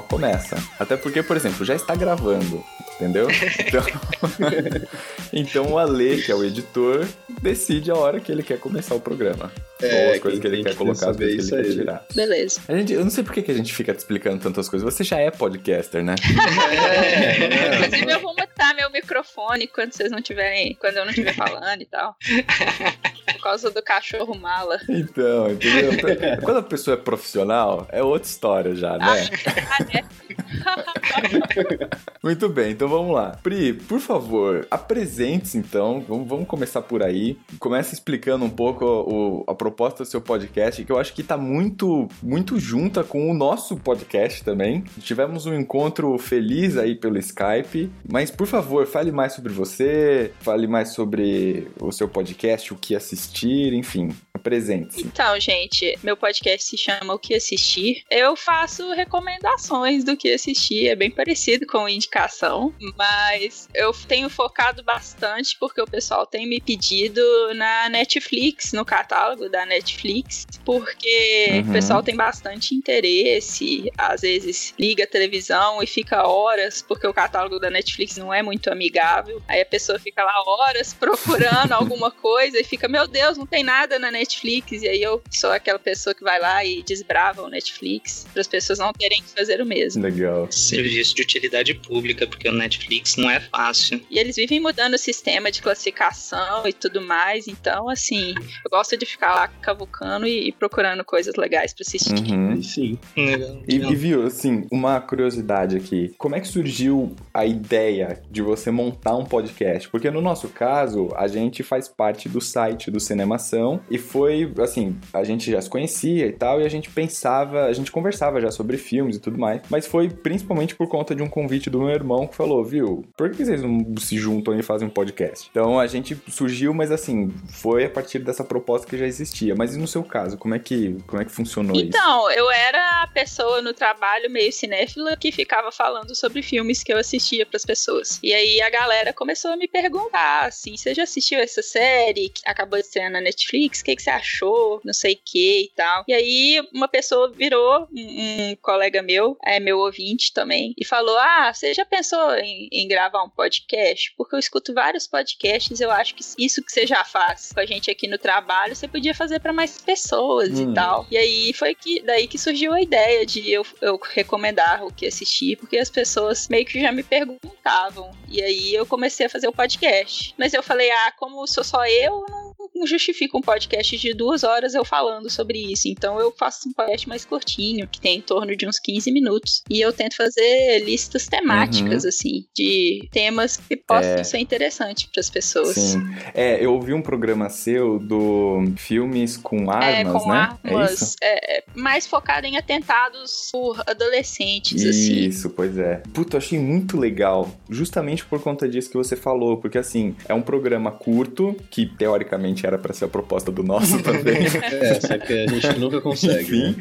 Só começa. Até porque, por exemplo, já está gravando, entendeu? Então, então o Ale, que é o editor, decide a hora que ele quer começar o programa. É, Ou as coisas que ele quer que colocar, as coisas que ele quer tirar. Beleza. A gente, eu não sei por que, que a gente fica te explicando tantas coisas. Você já é podcaster, né? É, Inclusive, eu vou mutar meu microfone quando vocês não tiverem. Quando eu não estiver falando e tal. Por causa do cachorro mala. Então, entendeu? Quando a pessoa é profissional, é outra história já, né? Ah, é. Muito bem, então vamos lá. Pri, por favor, apresente-se então. Vamos, vamos começar por aí. Comece explicando um pouco o- a proposta do seu podcast, que eu acho que tá muito, muito junta com o nosso podcast também. Tivemos um encontro feliz aí pelo Skype. Mas, por favor, fale mais sobre você, fale mais sobre o seu podcast, o que assistir, enfim. Apresente-se. Então, gente, meu podcast se chama O que Assistir. Eu faço recomendações do que assistir, é bem parecido com indicação, mas eu tenho focado bastante porque o pessoal tem me pedido na Netflix, no catálogo da Netflix, porque Uhum. o pessoal tem bastante interesse, às vezes liga a televisão e fica horas, porque o catálogo da Netflix não é muito amigável. Aí a pessoa fica lá horas procurando alguma coisa e fica, meu Deus, não tem nada na Netflix. E aí eu sou aquela pessoa que vai lá e desbrava o Netflix para as pessoas não terem que fazer o mesmo. Legal. Serviço de utilidade pública, porque o Netflix não é fácil. E eles vivem mudando o sistema de classificação e tudo mais. Então, assim, eu gosto de ficar lá cavucando e, procurando coisas legais para assistir. Uhum. Sim. E, e viu, assim, uma curiosidade aqui. Como é que surgiu a ideia de você montar um podcast? Porque no nosso caso, a gente faz parte do site do Cinemação e foi, assim, a gente já se conhecia e tal, e a gente pensava, a gente conversava já sobre filmes e tudo mais, mas foi principalmente por conta de um convite do meu irmão que falou, viu, por que vocês não se juntam e fazem um podcast? Então a gente surgiu, mas assim, foi a partir dessa proposta que já existia. Mas e no seu caso, como é que, como é que funcionou isso? Então, eu era a pessoa no trabalho meio cinéfila que ficava falando sobre filmes que eu assistia pras pessoas. E aí a galera começou a me perguntar assim: você já assistiu essa série que acabou de estrear na Netflix? O que, que você achou? Não sei o que e tal. E aí uma pessoa virou, um, um colega meu, é meu ouvinte também, e falou: Ah, você já pensou em, em gravar um podcast? Porque eu escuto vários podcasts, eu acho que isso que você já faz com a gente aqui no trabalho, você podia fazer pra mais pessoas Hum. e tal. E aí foi que daí que surgiu a ideia de eu, eu recomendar o que assistir, porque as pessoas meio que já me perguntavam. E aí eu comecei a fazer o podcast. Mas eu falei, ah, como sou só eu, não justifica um podcast de duas horas eu falando sobre isso. Então eu faço um podcast mais curtinho, que tem em torno de uns 15 minutos. E eu tento fazer listas temáticas, assim, de temas que possam É. ser interessantes para as pessoas. Sim. É, eu ouvi um programa seu do filmes com armas, é, com né? É armas, isso? é, é, mais focado em atentados por adolescentes, assim. Isso, pois é. Puta, eu achei muito legal, justamente por conta disso que você falou, porque assim, é um programa curto, que teoricamente era pra ser a proposta do nosso também. É, só que a gente nunca consegue. Né?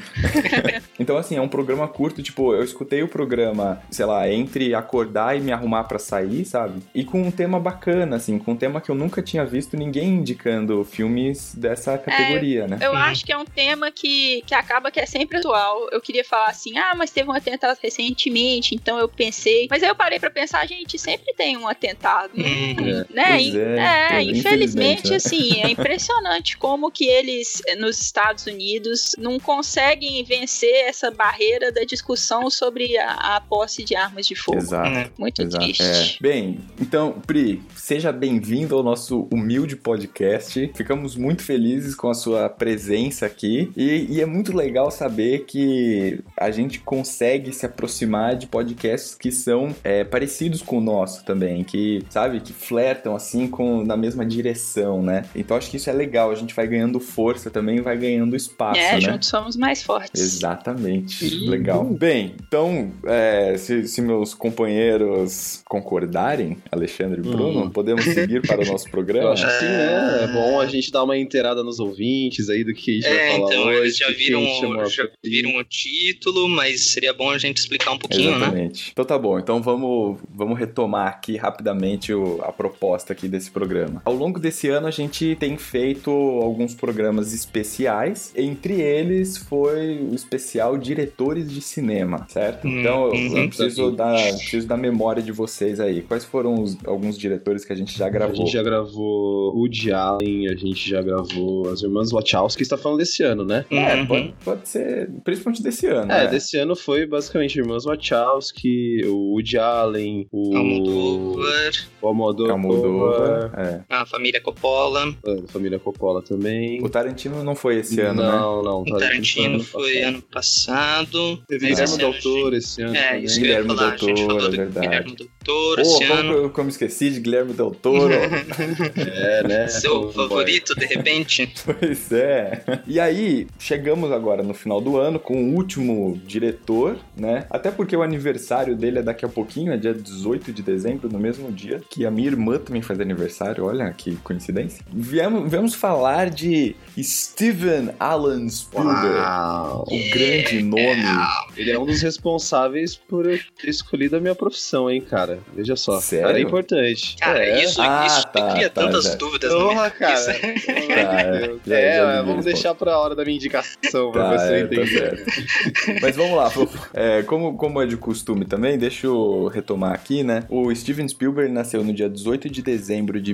então, assim, é um programa curto, tipo, eu escutei o programa, sei lá, entre acordar e me arrumar pra sair, sabe? E com um tema bacana, assim, com um tema que eu nunca tinha visto ninguém indicando filmes dessa categoria, né? Eu Uhum. acho que é um tema que, que acaba que é sempre atual. Eu queria falar assim, ah, mas teve um atentado recentemente, então eu pensei. Mas aí eu parei pra pensar, gente, sempre tem um atentado. Uhum. né? É, é, é, infelizmente, infelizmente, né? assim, é impressionante como que eles, nos Estados Unidos, não conseguem vencer essa barreira da discussão sobre a, a posse de armas de fogo. Exato. Né? Muito Exato. triste. É. Bem, então, Pri, seja bem-vindo ao nosso humilde podcast. Ficamos muito felizes com a sua presença aqui. E, e é muito legal saber que a gente consegue se aproximar de podcasts que são é, parecidos com o nosso também, que, sabe, que flertam assim com na mesma direção, né? Então acho que isso é legal. A gente vai ganhando força também, vai ganhando espaço, é, né? juntos somos mais fortes. Exatamente. Legal. Bem, então, é, se, se meus companheiros concordarem, Alexandre e Bruno, Hum. podemos seguir para o nosso Eu programa? acho que sim, né? É bom a gente dar uma inteirada nos ouvintes aí do que a gente vai É, falar então, hoje. eles já viram, já viram o título, mas seria bom a gente explicar um pouquinho, né? Exatamente. Então tá bom, então vamos, vamos retomar aqui rapidamente o- a proposta aqui desse programa. Ao longo desse ano a gente tem feito alguns programas especiais, entre eles foi o especial Diretores de Cinema, certo? Hum, Então eu, uhum. eu preciso, da, preciso da memória de vocês aí. Quais foram os- alguns diretores que a gente já A gravou? gente já gravou Woody Allen, a gente já gravou as Irmãs Wachowski, está falando desse ano, né? É, Uhum. pode, pode ser, principalmente desse ano. É, né? desse ano foi basicamente Irmãs Wachowski, o Woody Allen, o Almodóvar, o Almodóvar, Almodóvar, é. a família Coppola, a família Coppola também. O Tarantino não foi esse ano, né? não, não, o Tarantino foi ano passado. Teve Guilherme Toro esse ano É, também. isso Guilherme falar. Del a gente Toro, falou do é verdade. Guilherme Pô, esse como, ano. eu- como esqueci de Guilherme Del Toro. É, né? Seu favorito, de repente? pois é. E aí, chegamos agora no final do ano com o último diretor, né? Até porque o aniversário dele é daqui a pouquinho, é dia 18 de dezembro, no mesmo dia que a minha irmã também faz aniversário. Olha que coincidência. Viemos, viemos falar de Steven Alan Spielberg. Uau. O grande nome. Ele é um dos responsáveis por eu ter escolhido a minha profissão, hein, cara. Veja só. Sério? Cara, é importante. Cara, é. isso, Ah, isso tá, cria tá, tantas já. dúvidas Porra, cara. cabeça. Tá, Meu é, Deus. já- é, já é, vamos responde. deixar pra hora da minha indicação pra Tá, você é, tá entender. Mas vamos lá, é, como, como é de costume também, deixa eu retomar aqui, né? O Steven Spielberg nasceu no dia 18 de dezembro de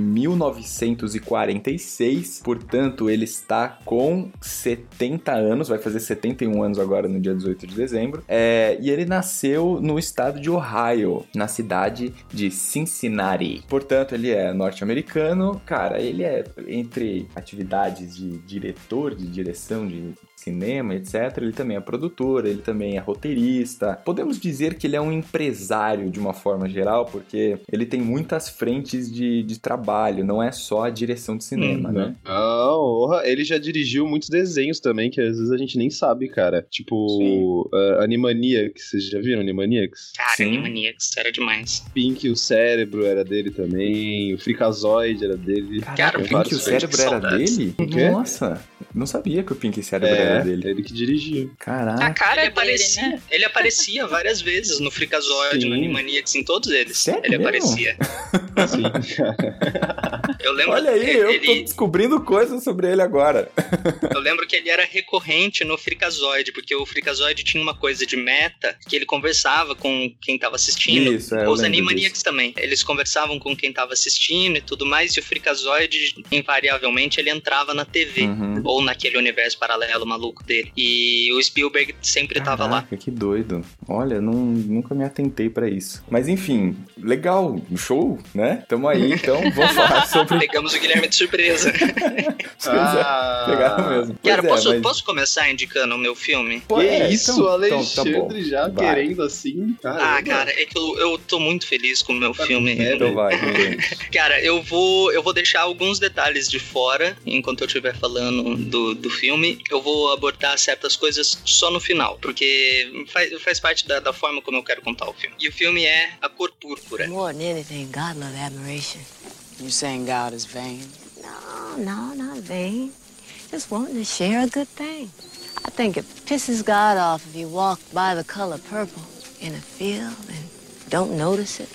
1946, portanto, ele está com 70 anos, vai fazer 71 anos agora no dia 18 de dezembro. É, e ele nasceu no estado de Ohio, na cidade de Cincinnati. Portanto, ele é norte-americano. Cara, ele é entre atividades de diretor, de direção de cinema, etc. Ele também é produtor, ele também é roteirista. Podemos dizer que ele é um empresário de uma forma geral, porque ele tem muitas frentes de, de trabalho, não é só a direção de cinema, né? Não, porra, ele já dirigiu muitos desenhos também, que às vezes a gente nem sabe, cara. Tipo, uh, Animaniacs, vocês já viram Animaniacs? Cara, Sim. Animaniacs era demais. Pink, o cérebro era dele também, o Freakazoid era dele. Caraca, o Pink o cérebro era saudades. dele? O? Nossa, não sabia que o Pink cérebro É, era dele. ele que dirigiu. A Caraca, cara ele dele, aparecia, né? ele aparecia várias vezes no Freakazoid, Sim. no Animaniacs, em todos eles. Sério ele mesmo? aparecia. Sim. Eu lembro olha aí, que eu ele, tô descobrindo coisas sobre ele agora. eu lembro que ele era recorrente no Freakazoid, porque o Freakazoid tinha uma coisa de meta que ele conversava com quem tava assistindo. Isso, é, Os Animaniacs também. Eles conversavam com quem tava assistindo e tudo mais, e o Freakazoid, invariavelmente, ele entrava na TV. Uhum. Ou naquele universo paralelo maluco dele. E o Spielberg sempre tava lá. Caraca, que doido. Olha, não, nunca me atentei pra isso. Mas enfim, legal, show, né? Tamo aí, então vamos falar sobre. Pegamos o Guilherme de surpresa. Pois é, pegaram mesmo. Pois Cara, é, posso, mas- posso começar indicando o meu filme? Pô, que é, isso, então- Alexandre, então tá bom. já Vai. querendo assim, cara. Ah, cara, é que eu, eu tô muito feliz com o meu Tá filme. Então vai, ninguém. Cara, eu vou, eu vou deixar alguns detalhes de fora enquanto eu estiver falando do, do filme. Eu vou abordar certas coisas só no final, porque faz, faz parte da, da forma como eu quero contar o filme. E o filme é A Cor Púrpura. More than anything, God love admiration. You saying God is vain? No, no, not vain. Just wanting to share a good thing. I think it pisses God off if you walk by the color purple in a field and don't notice it.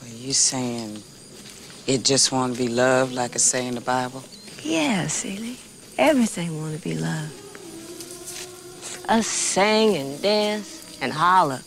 Well, you saying it just want to be loved like it say in the Bible? Yeah, Celie. Everything want to be loved. us sang and danced and hollered.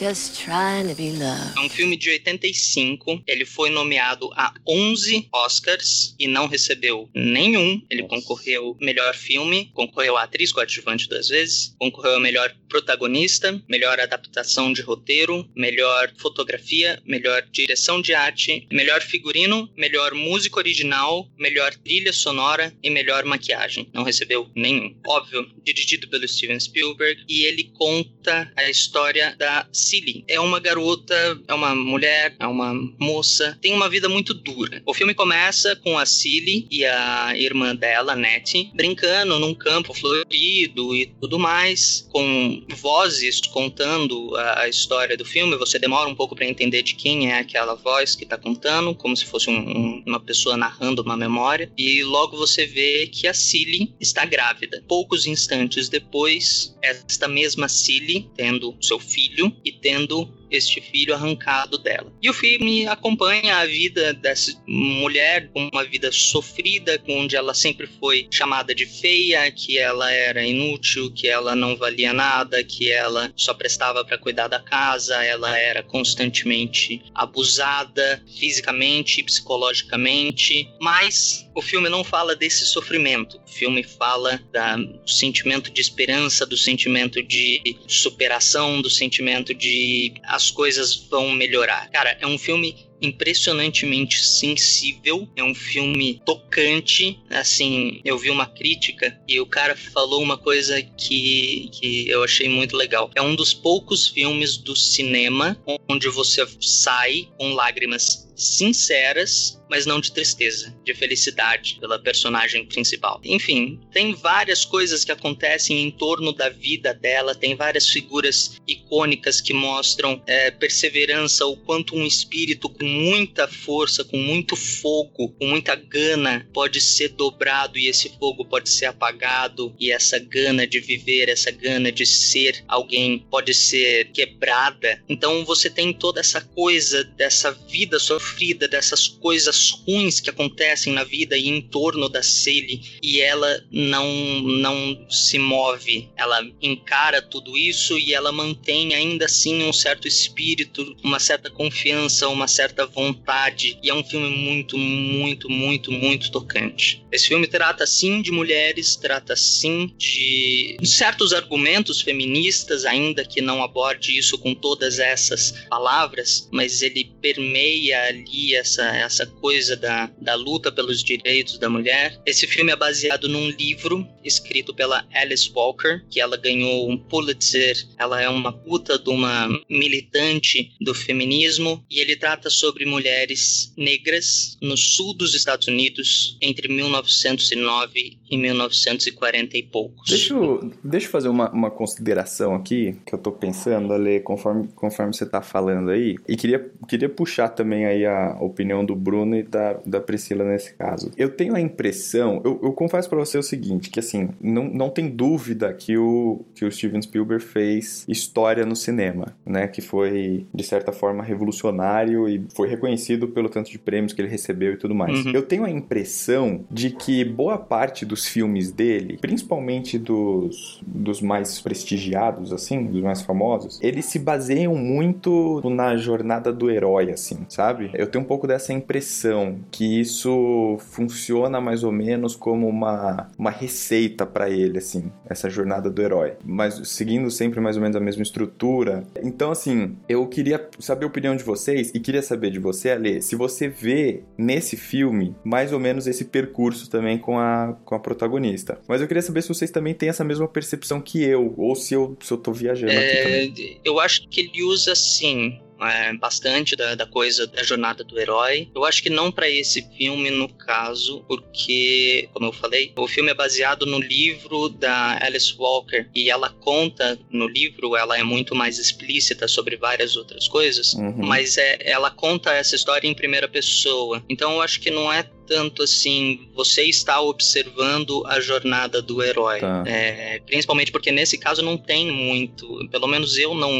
Just trying to be loved. É um filme de 85. Ele foi nomeado a 11 Oscars e não recebeu nenhum. Ele concorreu melhor filme, concorreu a atriz coadjuvante duas vezes, concorreu a melhor protagonista, melhor adaptação de roteiro, melhor fotografia, melhor direção de arte, melhor figurino, melhor música original, melhor trilha sonora e melhor maquiagem. Não recebeu nenhum. Óbvio, dirigido pelo Steven Spielberg e ele conta a história da Cilly é uma garota, é uma mulher, é uma moça, tem uma vida muito dura. O filme começa com a Cilly e a irmã dela, Nettie, brincando num campo florido e tudo mais, com vozes contando a, história do filme. Você demora um pouco para entender de quem é aquela voz que tá contando, como se fosse um, uma pessoa narrando uma memória. E logo você vê que a Cilly está grávida. Poucos instantes depois, esta mesma Cilly, tendo seu filho e tendo este filho arrancado dela. E o filme acompanha a vida dessa mulher, uma vida sofrida, onde ela sempre foi chamada de feia, que ela era inútil, que ela não valia nada, que ela só prestava para cuidar da casa, ela era constantemente abusada fisicamente, psicologicamente, mas o filme não fala desse sofrimento. O filme fala da, do sentimento de esperança, do sentimento de superação, do sentimento de as coisas vão melhorar. Cara, é um filme impressionantemente sensível, é um filme tocante. Assim, eu vi uma crítica e o cara falou uma coisa que, que eu achei muito legal. É um dos poucos filmes do cinema onde você sai com lágrimas sinceras, mas não de tristeza, de felicidade pela personagem principal. Enfim, tem várias coisas que acontecem em torno da vida dela, tem várias figuras icônicas que mostram é, perseverança, o quanto um espírito com muita força, com muito fogo, com muita gana pode ser dobrado e esse fogo pode ser apagado e essa gana de viver, essa gana de ser alguém pode ser quebrada. Então você tem toda essa coisa dessa vida sofrida dessas coisas ruins que acontecem na vida e em torno da Sally e ela não não se move. Ela encara tudo isso e ela mantém ainda assim um certo espírito, uma certa confiança, uma certa vontade. E é um filme muito, muito, muito, muito tocante. Esse filme trata sim de mulheres, trata sim de certos argumentos feministas, ainda que não aborde isso com todas essas palavras, mas ele permeia ali essa, essa coisa da, da luta pelos direitos da mulher. Esse filme é baseado num livro escrito pela Alice Walker, que ela ganhou um Pulitzer. Ela é uma puta de uma militante do feminismo e ele trata sobre mulheres negras no sul dos Estados Unidos entre 1909 e 1940 e poucos. Deixa eu, deixa eu fazer uma, uma consideração aqui que eu tô pensando, Ale, conforme, conforme você tá falando aí, e queria, queria puxar também aí a opinião do Bruno e da, da Priscila nesse caso. Eu tenho a impressão, eu, eu confesso para você o seguinte, que assim, não, não tem dúvida que o, que o Steven Spielberg fez história no cinema, né? Que foi, de certa forma, revolucionário e foi reconhecido pelo tanto de prêmios que ele recebeu e tudo mais. Uhum. Eu tenho a impressão de que boa parte filmes dele, principalmente dos, dos mais prestigiados, assim, dos mais famosos, eles se baseiam muito na jornada do herói, assim, sabe? Eu tenho um pouco dessa impressão que isso funciona mais ou menos como uma, uma receita para ele, assim, essa jornada do herói. Mas seguindo sempre mais ou menos a mesma estrutura. Então, assim, eu queria saber a opinião de vocês e queria saber de você, Ale, se você vê nesse filme mais ou menos esse percurso também com a, com a protagonista. Mas eu queria saber se vocês também têm essa mesma percepção que eu, ou se eu, se eu tô viajando é, aqui também. Eu acho que ele usa, sim, é, bastante da, da, coisa da jornada do herói. Eu acho que não para esse filme, no caso, porque, como eu falei, o filme é baseado no livro da Alice Walker e ela conta no livro, ela é muito mais explícita sobre várias outras coisas, uhum. mas é, ela conta essa história em primeira pessoa. Então eu acho que não é tanto assim, você está observando a jornada do herói. Tá. É, principalmente porque nesse caso não tem muito. Pelo menos eu não,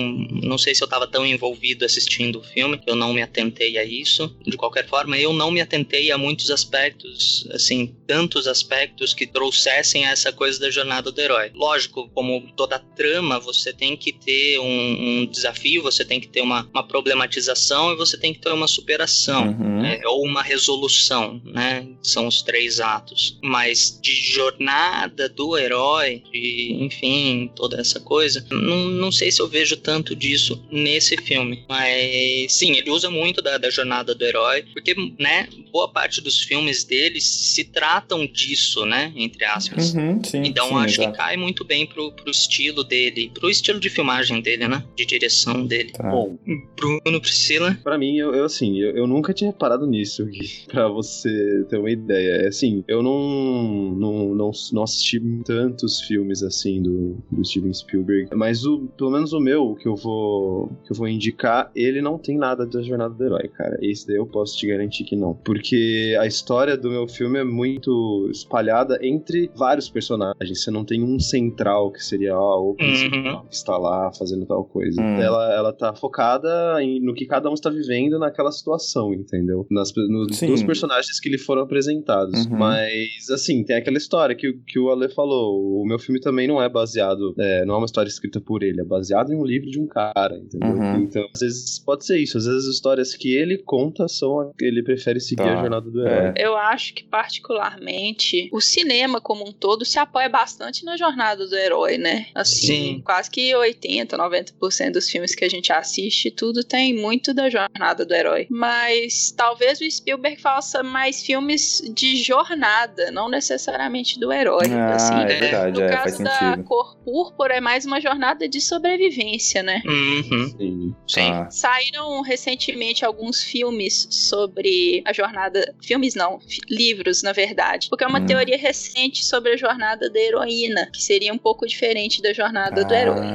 não sei se eu estava tão envolvido assistindo o filme, eu não me atentei a isso. De qualquer forma, eu não me atentei a muitos aspectos, assim, tantos aspectos que trouxessem essa coisa da jornada do herói. Lógico, como toda trama, você tem que ter um, um desafio, você tem que ter uma, uma, problematização e você tem que ter uma superação, uhum. né, ou uma resolução, né? Né? São os três atos. Mas de jornada do herói, de, enfim, toda essa coisa, não, não sei se eu vejo tanto disso nesse filme. Mas sim, ele usa muito da, da jornada do herói, porque, né, boa parte dos filmes dele se trata tratam disso, né? Entre aspas. Uhum, sim, Então sim, acho exato. que cai muito bem pro, pro estilo dele, pro estilo de filmagem dele, né? De direção dele. Tá. Bom, Bruno, Priscila. Pra mim, eu, eu, assim, eu, eu nunca tinha reparado nisso, Gui, pra você ter uma ideia. É assim, eu não, não, não, não assisti tantos filmes assim do, do Steven Spielberg, mas o, pelo menos o meu, que eu vou que eu vou indicar, ele não tem nada da jornada do herói, cara. Esse daí eu posso te garantir que não. Porque a história do meu filme é muito espalhada entre vários personagens. Você não tem um central que seria ó, o principal que está lá fazendo tal coisa. Hum. Ela, ela tá focada em- no que cada um está vivendo naquela situação, entendeu? Nas, nos personagens que lhe foram apresentados. Uhum. Mas, assim, tem aquela história que, o- que o Ale falou. O meu filme também não é baseado, é, não é uma história escrita por ele, é baseado em um livro de um cara, entendeu? Uhum. Então, às vezes pode ser isso. Às vezes as histórias que ele conta são. a- Ele prefere seguir Tá. a jornada do É. herói. Eu acho que, particularmente, o cinema como um todo se apoia bastante na jornada do herói, né? Assim, Sim. quase que 80, 90% dos filmes que a gente assiste, tudo tem muito da jornada do herói. Mas talvez o Spielberg faça mais filmes de jornada, não necessariamente do herói. Ah, assim, é né? verdade, No é, faz caso da sentido. cor púrpura, é mais uma jornada de sobrevivência, né? Uhum. Sim. Sim. Tá. Saíram recentemente alguns filmes sobre a jornada. Filmes não, livros, na verdade. Porque é uma Hum. teoria recente sobre a jornada da heroína, que seria um pouco diferente da jornada do herói.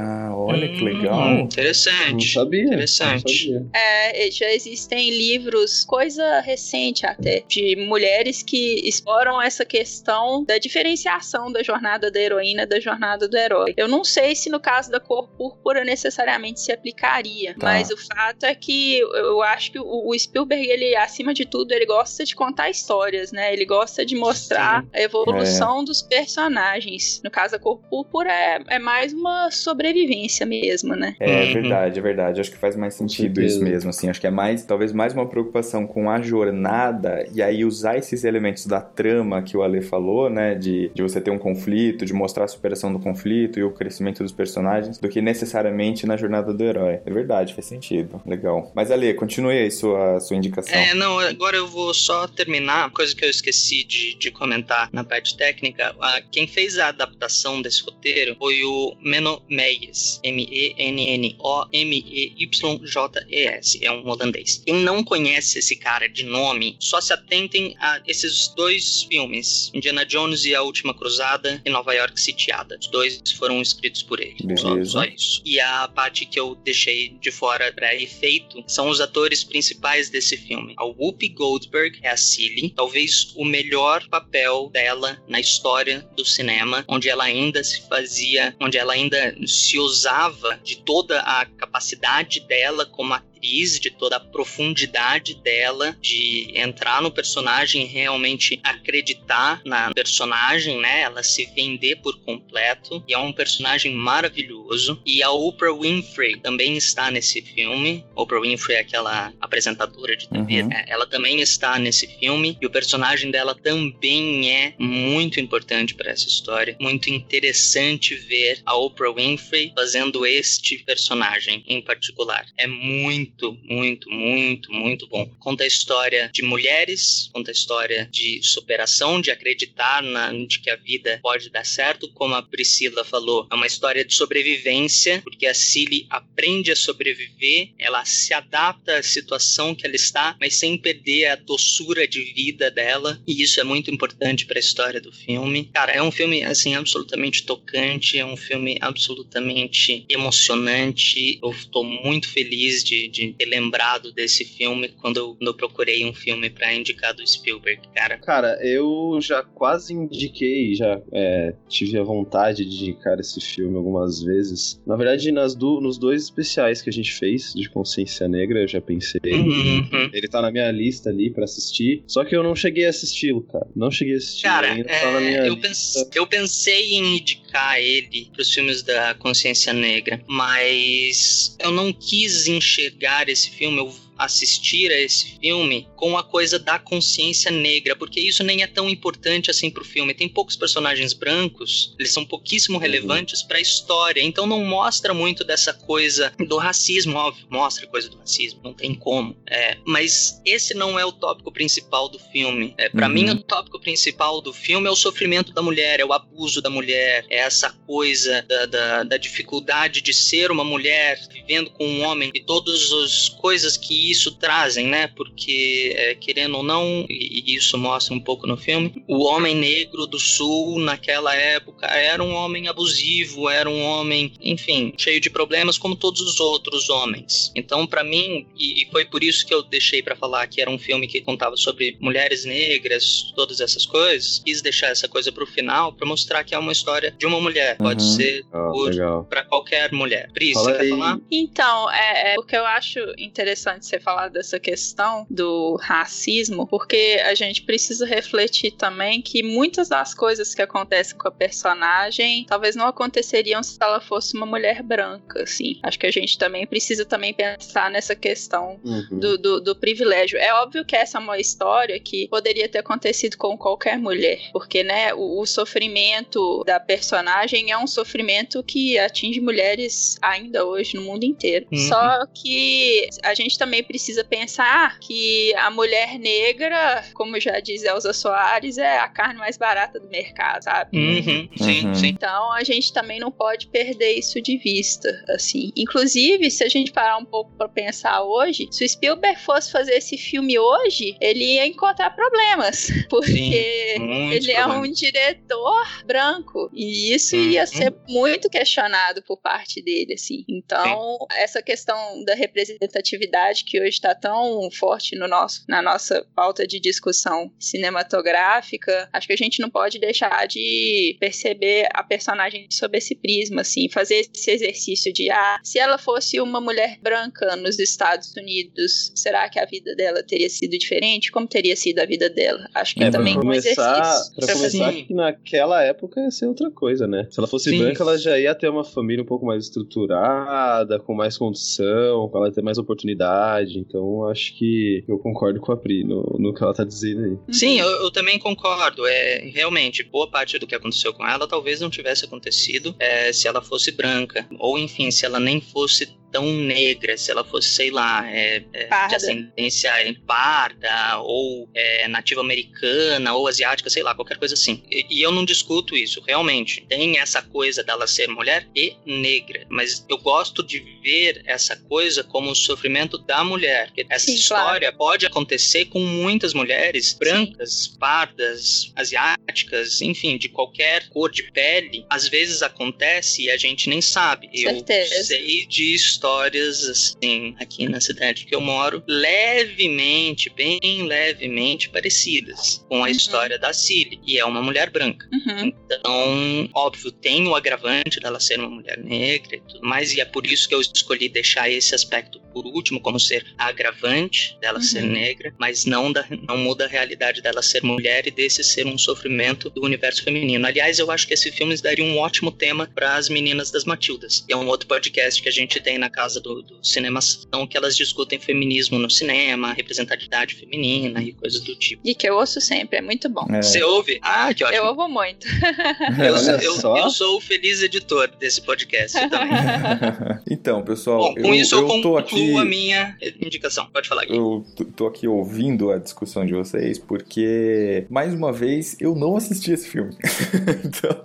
Olha que Hum, legal. Não Interessante. sabia. Interessante. Não sabia. É, já existem livros, coisa recente até, de mulheres que exploram essa questão da diferenciação da jornada da heroína da jornada do herói. Eu não sei se no caso da cor púrpura necessariamente se aplicaria, Tá. mas o fato é que eu acho que o, Spielberg, ele, acima de tudo, ele gosta de contar histórias, né? Ele gosta de mostrar a evolução dos personagens. No caso, a cor púrpura é, é mais uma sobrevivência mesmo, né? É Uhum. verdade, é verdade. Acho que faz mais sentido isso mesmo, assim. Acho que é mais, talvez mais uma preocupação com a jornada e aí usar esses elementos da trama que o Ale falou, né? De, de você ter um conflito, de mostrar a superação do conflito e o crescimento dos personagens, do que necessariamente na jornada do herói. É verdade, faz sentido. Legal. Mas Ale, continue aí sua, sua indicação. É, não, agora eu vou só terminar. Coisa que eu esqueci de, de comentar na parte técnica. Ah, quem fez a adaptação desse roteiro foi o Menno Meyers. M-E-N-N-O-M-E-Y-J-E-S. É um holandês. Quem não conhece esse cara de nome, só se atentem a esses dois filmes: Indiana Jones e A Última Cruzada e Nova York Sitiada. Os dois foram escritos por ele. Só, só isso. E a parte que eu deixei de fora pra efeito são os atores principais desse filme. A Whoopi Goldberg é a Cilly, talvez o melhor papel dela na história do cinema, onde ela ainda se fazia, onde ela ainda se usava de toda a capacidade dela como atriz, de toda a profundidade dela, de entrar no personagem e realmente acreditar na personagem, né? Ela se vender por completo. E é um personagem maravilhoso. E a Oprah Winfrey também está nesse filme. Oprah Winfrey é aquela apresentadora de TV, Uhum. né? Ela também está nesse filme. E o personagem dela também é muito importante para essa história. Muito interessante ver a Oprah Winfrey fazendo este personagem em particular. É muito, muito, muito, muito bom. Conta a história de mulheres, conta a história de superação, de acreditar na, de que a vida pode dar certo, como a Priscila falou. É uma história de sobrevivência, porque a Cilly aprende a sobreviver, ela se adapta à situação que ela está, mas sem perder a doçura de vida dela. E isso é muito importante para a história do filme. Cara, é um filme assim absolutamente tocante, é um filme absolutamente emocionante. Eu tô muito feliz de, de ter lembrado desse filme quando eu, quando eu procurei um filme para indicar do Spielberg, cara. Cara, eu já quase indiquei, já é, tive a vontade de indicar esse filme algumas vezes. Na verdade, nas do- nos dois especiais que a gente fez de Consciência Negra, eu já pensei. Uhum. Ele tá na minha lista ali pra assistir. Só que eu não cheguei a assisti-lo, cara. Não cheguei a assistir. Cara, tá na minha é, eu, lista. pens- eu pensei em indicar ele pros filmes da Consciência Negra, mas eu não quis enxergar esse filme. Eu, assistir a esse filme com a coisa da consciência negra, porque isso nem é tão importante assim pro filme. Tem poucos personagens brancos, eles são pouquíssimo relevantes para a história, então não mostra muito dessa coisa do racismo, óbvio, mostra coisa do racismo, não tem como. É, mas esse não é o tópico principal do filme. É, para Uhum. mim, o tópico principal do filme é o sofrimento da mulher, é o abuso da mulher, é essa coisa da, da, da dificuldade de ser uma mulher vivendo com um homem e todas as coisas que isso trazem, né? Porque, é, querendo ou não, e, e isso mostra um pouco no filme, o homem negro do sul naquela época era um homem abusivo, era um homem, enfim, cheio de problemas como todos os outros homens. Então, pra mim, e, e foi por isso que eu deixei pra falar que era um filme que contava sobre mulheres negras, todas essas coisas, quis deixar essa coisa pro final pra mostrar que é uma história de uma mulher. Pode Uhum. ser Ah, por- legal. pra qualquer mulher. Pris, Fala você quer falar? Então, é, é porque eu acho interessante você falar dessa questão do racismo, porque a gente precisa refletir também que muitas das coisas que acontecem com a personagem talvez não aconteceriam se ela fosse uma mulher branca, assim. Acho que a gente também precisa também pensar nessa questão Uhum. do, do, do privilégio. É óbvio que essa é uma história que poderia ter acontecido com qualquer mulher, porque, né, o, o sofrimento da personagem é um sofrimento que atinge mulheres ainda hoje no mundo inteiro. Uhum. Só que a gente também precisa pensar que a mulher negra, como já diz Elza Soares, é a carne mais barata do mercado, sabe? Uhum, sim, Uhum. sim. Então a gente também não pode perder isso de vista, assim. Inclusive, se a gente parar um pouco pra pensar hoje, se o Spielberg fosse fazer esse filme hoje, ele ia encontrar problemas, porque Muitos ele é um diretor branco e isso ia Uhum. ser muito questionado por parte dele, assim. Então, essa questão da representatividade que hoje está tão forte no nosso, na nossa pauta de discussão cinematográfica, acho que a gente não pode deixar de perceber a personagem sob esse prisma, assim, fazer esse exercício de ah, se ela fosse uma mulher branca nos Estados Unidos, será que a vida dela teria sido diferente? Como teria sido a vida dela? Acho que É, é pra também um começar, exercício. pra começar fazer. que naquela época ia ser outra coisa, né? Se ela fosse Sim. branca, ela já ia ter uma família um pouco mais estruturada, com mais condição, ela ia ter mais oportunidade. Então, acho que eu concordo com a Pri no, no que ela tá dizendo aí. Sim, eu, eu também concordo. É realmente boa parte do que aconteceu com ela talvez não tivesse acontecido é, se ela fosse branca ou enfim se ela nem fosse tão negra, se ela fosse sei lá é, é, de ascendência parda ou é, nativa americana ou asiática, sei lá qualquer coisa assim. E, e eu não discuto isso. Realmente tem essa coisa dela ser mulher e negra, mas eu gosto de ver essa coisa como o sofrimento da mulher. Essa Sim, história pode acontecer com muitas mulheres brancas, pardas, asiáticas, enfim, de qualquer cor de pele. Às vezes acontece e a gente nem sabe. Certeza. Eu sei de histórias assim aqui na cidade que eu moro, levemente, bem levemente parecidas com a Uhum. história da Cilly, e é uma mulher branca. Uhum. Então, óbvio, tem o agravante dela ser uma mulher negra e tudo mais, e é por isso que eu escolhi deixar esse aspecto por último, como ser agravante dela Uhum. ser negra, mas não, da, não muda a realidade dela ser mulher e desse ser um sofrimento do universo feminino. Aliás, eu acho que esse filme daria um ótimo tema para as meninas das Matildas. E é um outro podcast que a gente tem na casa do, do Cinemação, que elas discutem feminismo no cinema, representatividade feminina e coisas do tipo. E que eu ouço sempre, é muito bom. É. Você ouve? Ah, que ótimo. Eu ouvo muito. Eu, eu- eu sou o feliz editor desse podcast também. então, pessoal, Bom, com eu, isso eu, eu tô concluo aqui. a minha indicação. Pode falar, Gui. Eu tô aqui ouvindo a discussão de vocês porque, mais uma vez, eu não assisti esse filme. então,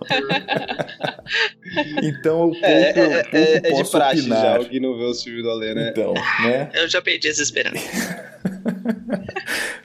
então eu pouco, É, é, pouco é, é posso opinar. Não vê o filme do Alê, né? Então, né? Eu já perdi essa esperança.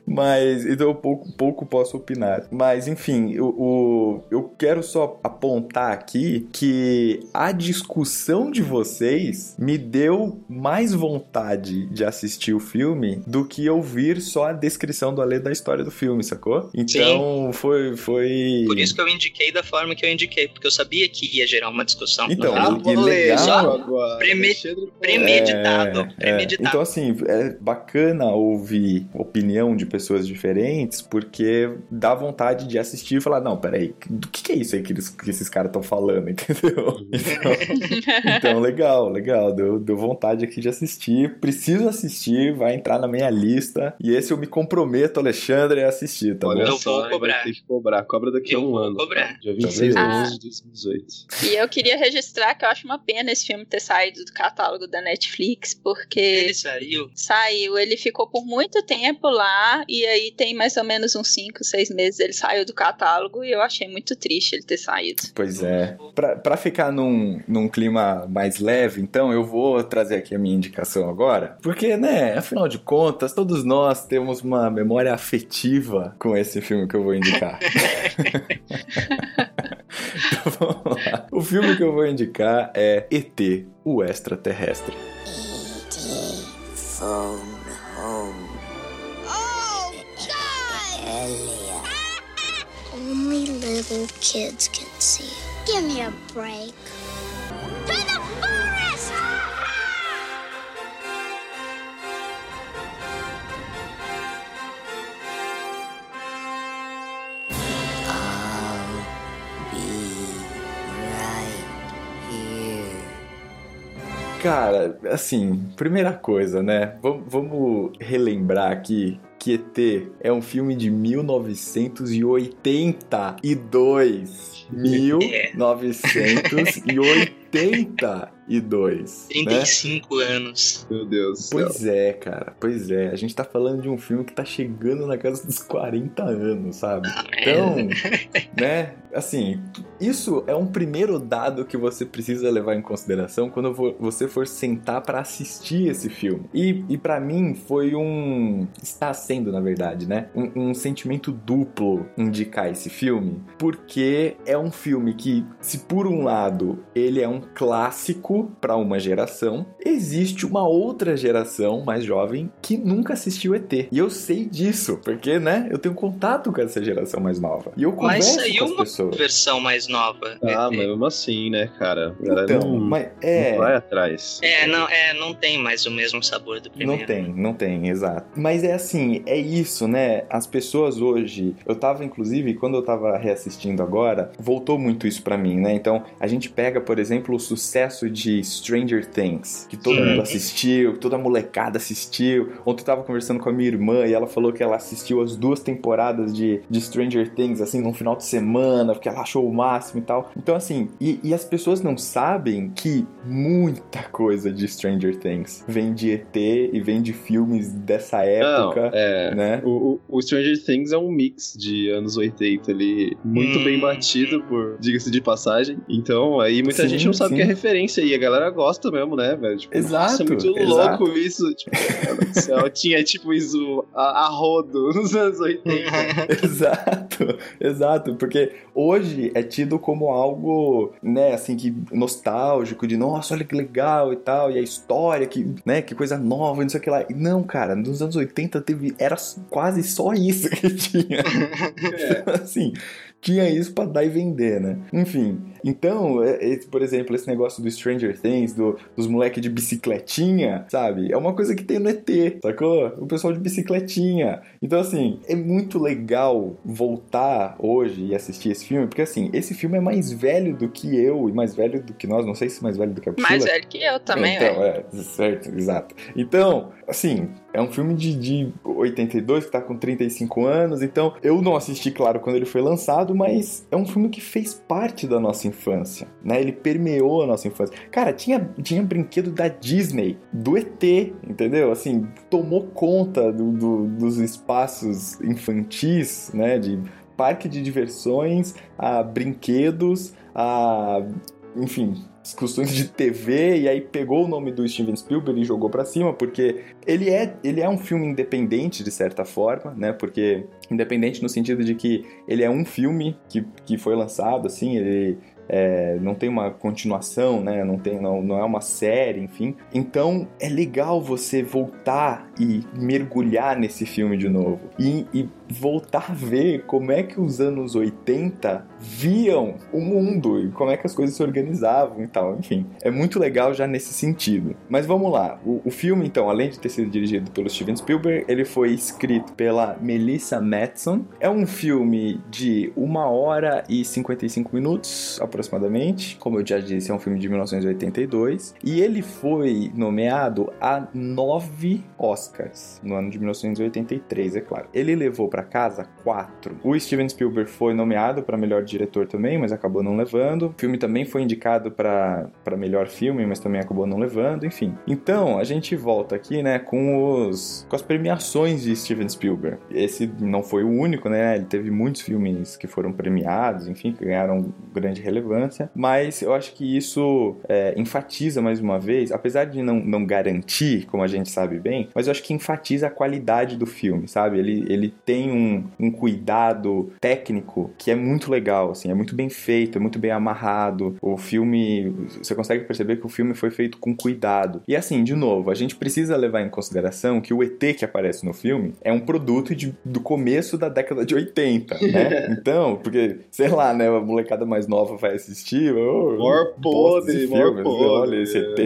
Mas então eu pouco, pouco posso opinar. Mas enfim, o, o- eu quero só apontar aqui que a discussão de vocês me deu mais vontade de assistir o filme do que ouvir só a descrição do Alê da história do filme, sacou? Então foi. foi... Por isso que eu indiquei da forma que eu indiquei, porque eu sabia que ia gerar uma discussão. Então, Não, e- e legal- só agora. preme- Premeditado. É, é. premeditado. Então, assim, é bacana ouvir opinião de pessoas diferentes, porque dá vontade de assistir e falar, não, peraí, do que, que é isso aí que, eles, que esses caras estão falando, entendeu? Então, então, legal, legal, deu, deu vontade aqui de assistir, preciso assistir, vai entrar na minha lista, e esse eu me comprometo, Alexandre, a assistir, tá Olha bom? Eu só, vou cobrar. vai ter que cobrar. Cobra daqui a Eu um vou ano. cobrar. tá? Dia 26 de Ah. 11 de 2018. E eu queria registrar que eu acho uma pena esse filme ter saído do catálogo da Netflix, porque Ele saiu. saiu, ele ficou por muito tempo lá, e aí tem mais ou menos uns 5, 6 meses ele saiu do catálogo, e eu achei muito triste ele ter saído. Pois é. Pra, pra ficar num, num clima mais leve, então, eu vou trazer aqui a minha indicação agora. Porque, né, afinal de contas, todos nós temos uma memória afetiva com esse filme que eu vou indicar. então, vamos lá. O filme que eu vou indicar é ET, o extraterrestre. Phone home. Oh, God! Only little kids can see. Give me a break. To the Cara, assim, primeira coisa, né? Vam- Vamos relembrar aqui que ET é um filme de 1982. 1982. Né? 35 anos. Meu Deus do céu. Pois é, cara. Pois é. A gente tá falando de um filme que tá chegando na casa dos 40 anos, sabe? Então, né? Assim, isso é um primeiro dado que você precisa levar em consideração quando vo- você for sentar pra assistir esse filme. E, e para mim foi um. Está sendo, na verdade, né? Um, um sentimento duplo indicar esse filme, porque é um filme que, se por um lado ele é um clássico pra uma geração, existe uma outra geração mais jovem que nunca assistiu ET. E eu sei disso, porque, né? Eu tenho contato com essa geração mais nova. E eu Mas converso saiu com as uma pessoas. versão mais nova. Ah, ET. mas mesmo assim, né, cara? Então, não, mas não é. vai atrás. É, não, é, não tem mais o mesmo sabor do primeiro. Não tem, não tem, exato. Mas é assim, é isso, né? As pessoas hoje. Eu tava, inclusive, quando eu tava reassistindo agora, voltou muito isso pra mim, né? Então, a gente pega, por exemplo, o sucesso de Stranger Things, que todo Sim. mundo assistiu, toda a molecada assistiu. Ontem eu tava conversando com a minha irmã e ela falou que ela assistiu as duas temporadas de, de Stranger Things, assim, num final de semana, porque ela achou o máximo e tal. Então, assim, e, e as pessoas não sabem que muita coisa de Stranger Things vem de ET e vem de filmes dessa época, Não, é. né? O, o- o Stranger Things é um mix de anos 80 ali, muito Hum. bem batido, por diga-se de passagem. Então, aí muita Sim, gente não sabe sim. que é referência e a galera gosta mesmo, né, velho? Tipo, Exato, Nossa, é muito exato. louco isso. Tipo, meu Deus do céu, tinha tipo isso a, a rodo nos anos 80. Exato, exato, porque hoje é tido como algo, né, assim, que nostálgico, de nossa, olha que legal e tal, e a história, que, né, que coisa nova, não sei o que lá. E não, cara, nos anos 80 teve, era quase só isso que tinha. assim, tinha isso pra dar e vender, né? Enfim, então, é- é, por exemplo, esse negócio do Stranger Things, do- dos moleques de bicicletinha, sabe? É uma coisa que tem no ET, sacou? O pessoal de bicicletinha. Então, assim, é muito legal voltar hoje e assistir esse filme, porque, assim, esse filme é mais velho do que eu e mais velho do que nós, não sei se mais velho do que a Priscila. Mais velho que eu também, Então, velho. é, certo, exato. Então, assim, é um filme de, de 82 que tá com 35 anos, então eu não assisti, claro, quando ele foi lançado, mas é um filme que fez parte da nossa infância, né? Ele permeou a nossa infância. Cara, tinha, tinha brinquedo da Disney, do ET, entendeu? Assim, tomou conta do- do- dos espaços infantis, né? De parque de diversões, a brinquedos, a enfim, discussões de TV e aí pegou o nome do Steven Spielberg e jogou pra cima, porque ele é, ele é um filme independente de certa forma, né? Porque independente no sentido de que ele é um filme que, que foi lançado, assim, ele é, não tem uma continuação, né? Não, tem, não, não é uma série, enfim. Então é legal você voltar e mergulhar nesse filme de novo. E, e voltar a ver como é que os anos 80 viam o mundo e como é que as coisas se organizavam. tal. Enfim, é muito legal já nesse sentido. Mas vamos lá. O, o filme, então, além de ter sido dirigido pelo Steven Spielberg, ele foi escrito pela Melissa Matson. É um filme de uma hora e 55 minutos, aproximadamente. Como eu já disse, é um filme de 1982. E ele foi nomeado a nove Oscars no ano de 1983, é claro. Ele levou para casa quatro. O Steven Spielberg foi nomeado para melhor diretor também, mas acabou não levando. O filme também foi indicado para melhor filme, mas também acabou não levando, enfim. Então, a gente volta aqui, né, com os com as premiações de Steven Spielberg. Esse não foi o único, né? Ele teve muitos filmes que foram premiados, enfim, que ganharam grande relevância, mas eu acho que isso é, enfatiza mais uma vez, apesar de não, não garantir, como a gente sabe bem, mas eu acho que enfatiza a qualidade do filme, sabe? Ele, ele tem um, um cuidado técnico que é muito legal, assim, é muito bem feito, é muito bem amarrado. O filme, você consegue perceber que o filme foi feito com cuidado. E assim, de novo, a gente precisa levar em consideração que o ET que aparece no filme é um produto de, do começo da década de 80, né? então, porque, sei lá, né, a molecada mais nova vai assistir, oh, mor podre, mor podre. Olha esse ET.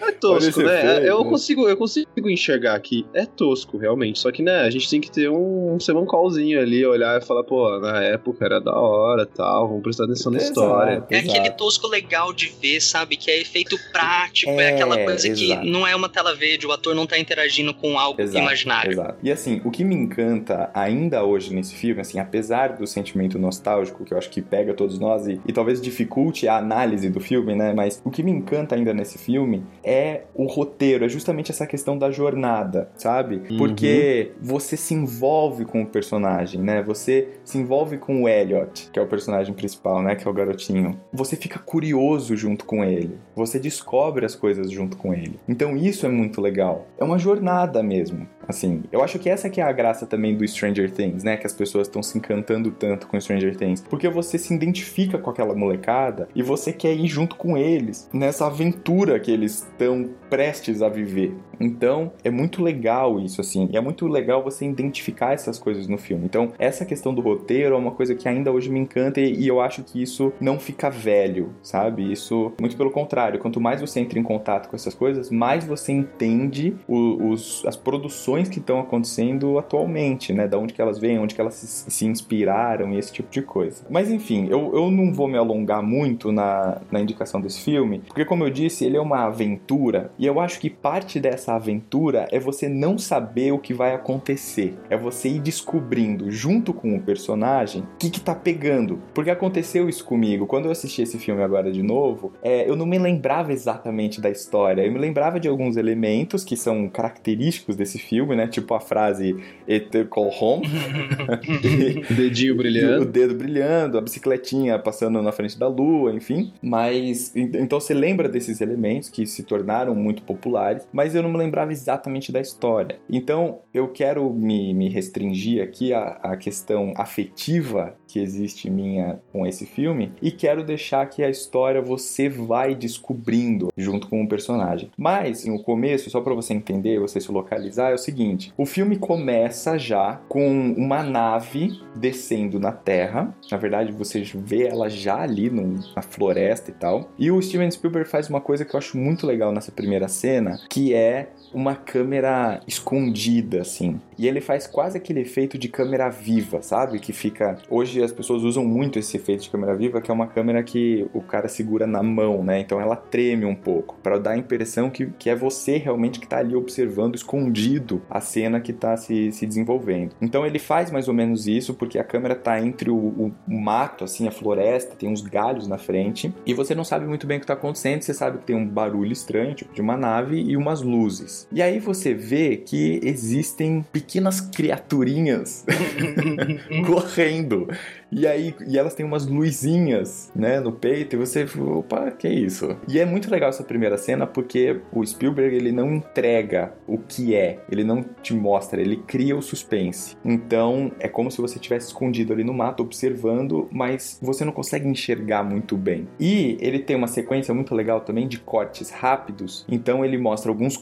É tosco, né? eu consigo, eu consigo enxergar aqui. É tosco, realmente. Só que, né, a gente tem que ter um, um semancalzinho ali, olhar e falar, pô, na época era da hora tal, vamos prestar atenção na Exato, história. É exato. aquele tosco legal de ver, sabe? Que é efeito prático, é, É, aquela coisa exato. que não é uma tela verde, o ator não tá interagindo com algo Exato, imaginário. Exato. E assim, o que me encanta ainda hoje nesse filme, assim, apesar do sentimento nostálgico que eu acho que pega todos nós e, e talvez dificulte a análise do filme, né? Mas o que me encanta ainda nesse filme é o roteiro, é justamente essa questão da jornada, sabe? Uhum. Porque você se envolve com o personagem, né? Você se envolve com o Elliot, que é o personagem principal, né? Que é o garotinho. Você fica curioso junto com ele. Você descobre as coisas junto com ele. Então isso é muito legal. É uma jornada mesmo. Assim, eu acho que essa que é a graça também do Stranger Things, né? Que as pessoas estão se encantando tanto com Stranger Things. Porque você se identifica com aquela molecada e você quer ir junto com eles nessa aventura que eles estão prestes a viver. Então, é muito legal isso, assim. E é muito legal você identificar essas coisas no filme. Então, essa questão do roteiro é uma coisa que ainda hoje me encanta e, e eu acho que isso não fica velho, sabe? Isso, muito pelo contrário. Quanto mais você entra em contato com essas coisas, mais você entende o- os, as produções que estão acontecendo atualmente, né? Da onde que elas vêm, onde que elas se, se inspiraram e esse tipo de coisa. Mas, enfim, eu, eu não vou me alongar muito na, na indicação desse filme, porque, como eu disse, ele é uma aventura e eu acho que parte dessa aventura é você não saber o que vai acontecer. É você ir descobrindo, junto com o personagem, o que, que tá pegando. Porque aconteceu isso comigo. Quando eu assisti esse filme agora de novo, é, eu não me lembrava exatamente da história. Eu me lembrava de alguns elementos que são característicos desse filme, né? Tipo a frase Et call home. O dedinho O brilhando. dedo brilhando, a bicicletinha passando na frente da lua, enfim. Mas en- então você lembra desses elementos que se tornaram muito populares, mas eu não me lembrava exatamente da história. Então eu quero me, me restringir aqui à, à questão afetiva que existe minha com esse filme e quero deixar que a história você vai descobrindo junto com o personagem. Mas no começo, só para você entender, você se localizar, é o seguinte: o filme começa já com uma nave descendo na Terra. Na verdade, você vê ela já ali no- na floresta e tal. E o Steven Spielberg faz uma coisa que eu acho muito legal nessa primeira cena, que é uma câmera escondida, assim. E ele faz quase aquele efeito de câmera viva, sabe? Que fica. Hoje as pessoas usam muito esse efeito de câmera viva, que é uma câmera que o cara segura na mão, né? Então ela treme um pouco, para dar a impressão que, que é você realmente que tá ali observando, escondido, a cena que tá se, se desenvolvendo. Então ele faz mais ou menos isso, porque a câmera tá entre o, o- mato, assim, a floresta, tem uns galhos na frente, e você não sabe muito bem o que tá acontecendo, você sabe que tem um barulho estranho, tipo de uma nave, e umas luzes. E aí você vê que existem pequenas criaturinhas correndo. E aí, e elas têm umas luzinhas, né, no peito, e você, opa, que é isso? E é muito legal essa primeira cena porque o Spielberg, ele não entrega o que é, ele não te mostra, ele cria o suspense. Então, é como se você tivesse escondido ali no mato observando, mas você não consegue enxergar muito bem. E ele tem uma sequência muito legal também de cortes rápidos, então ele mostra alguns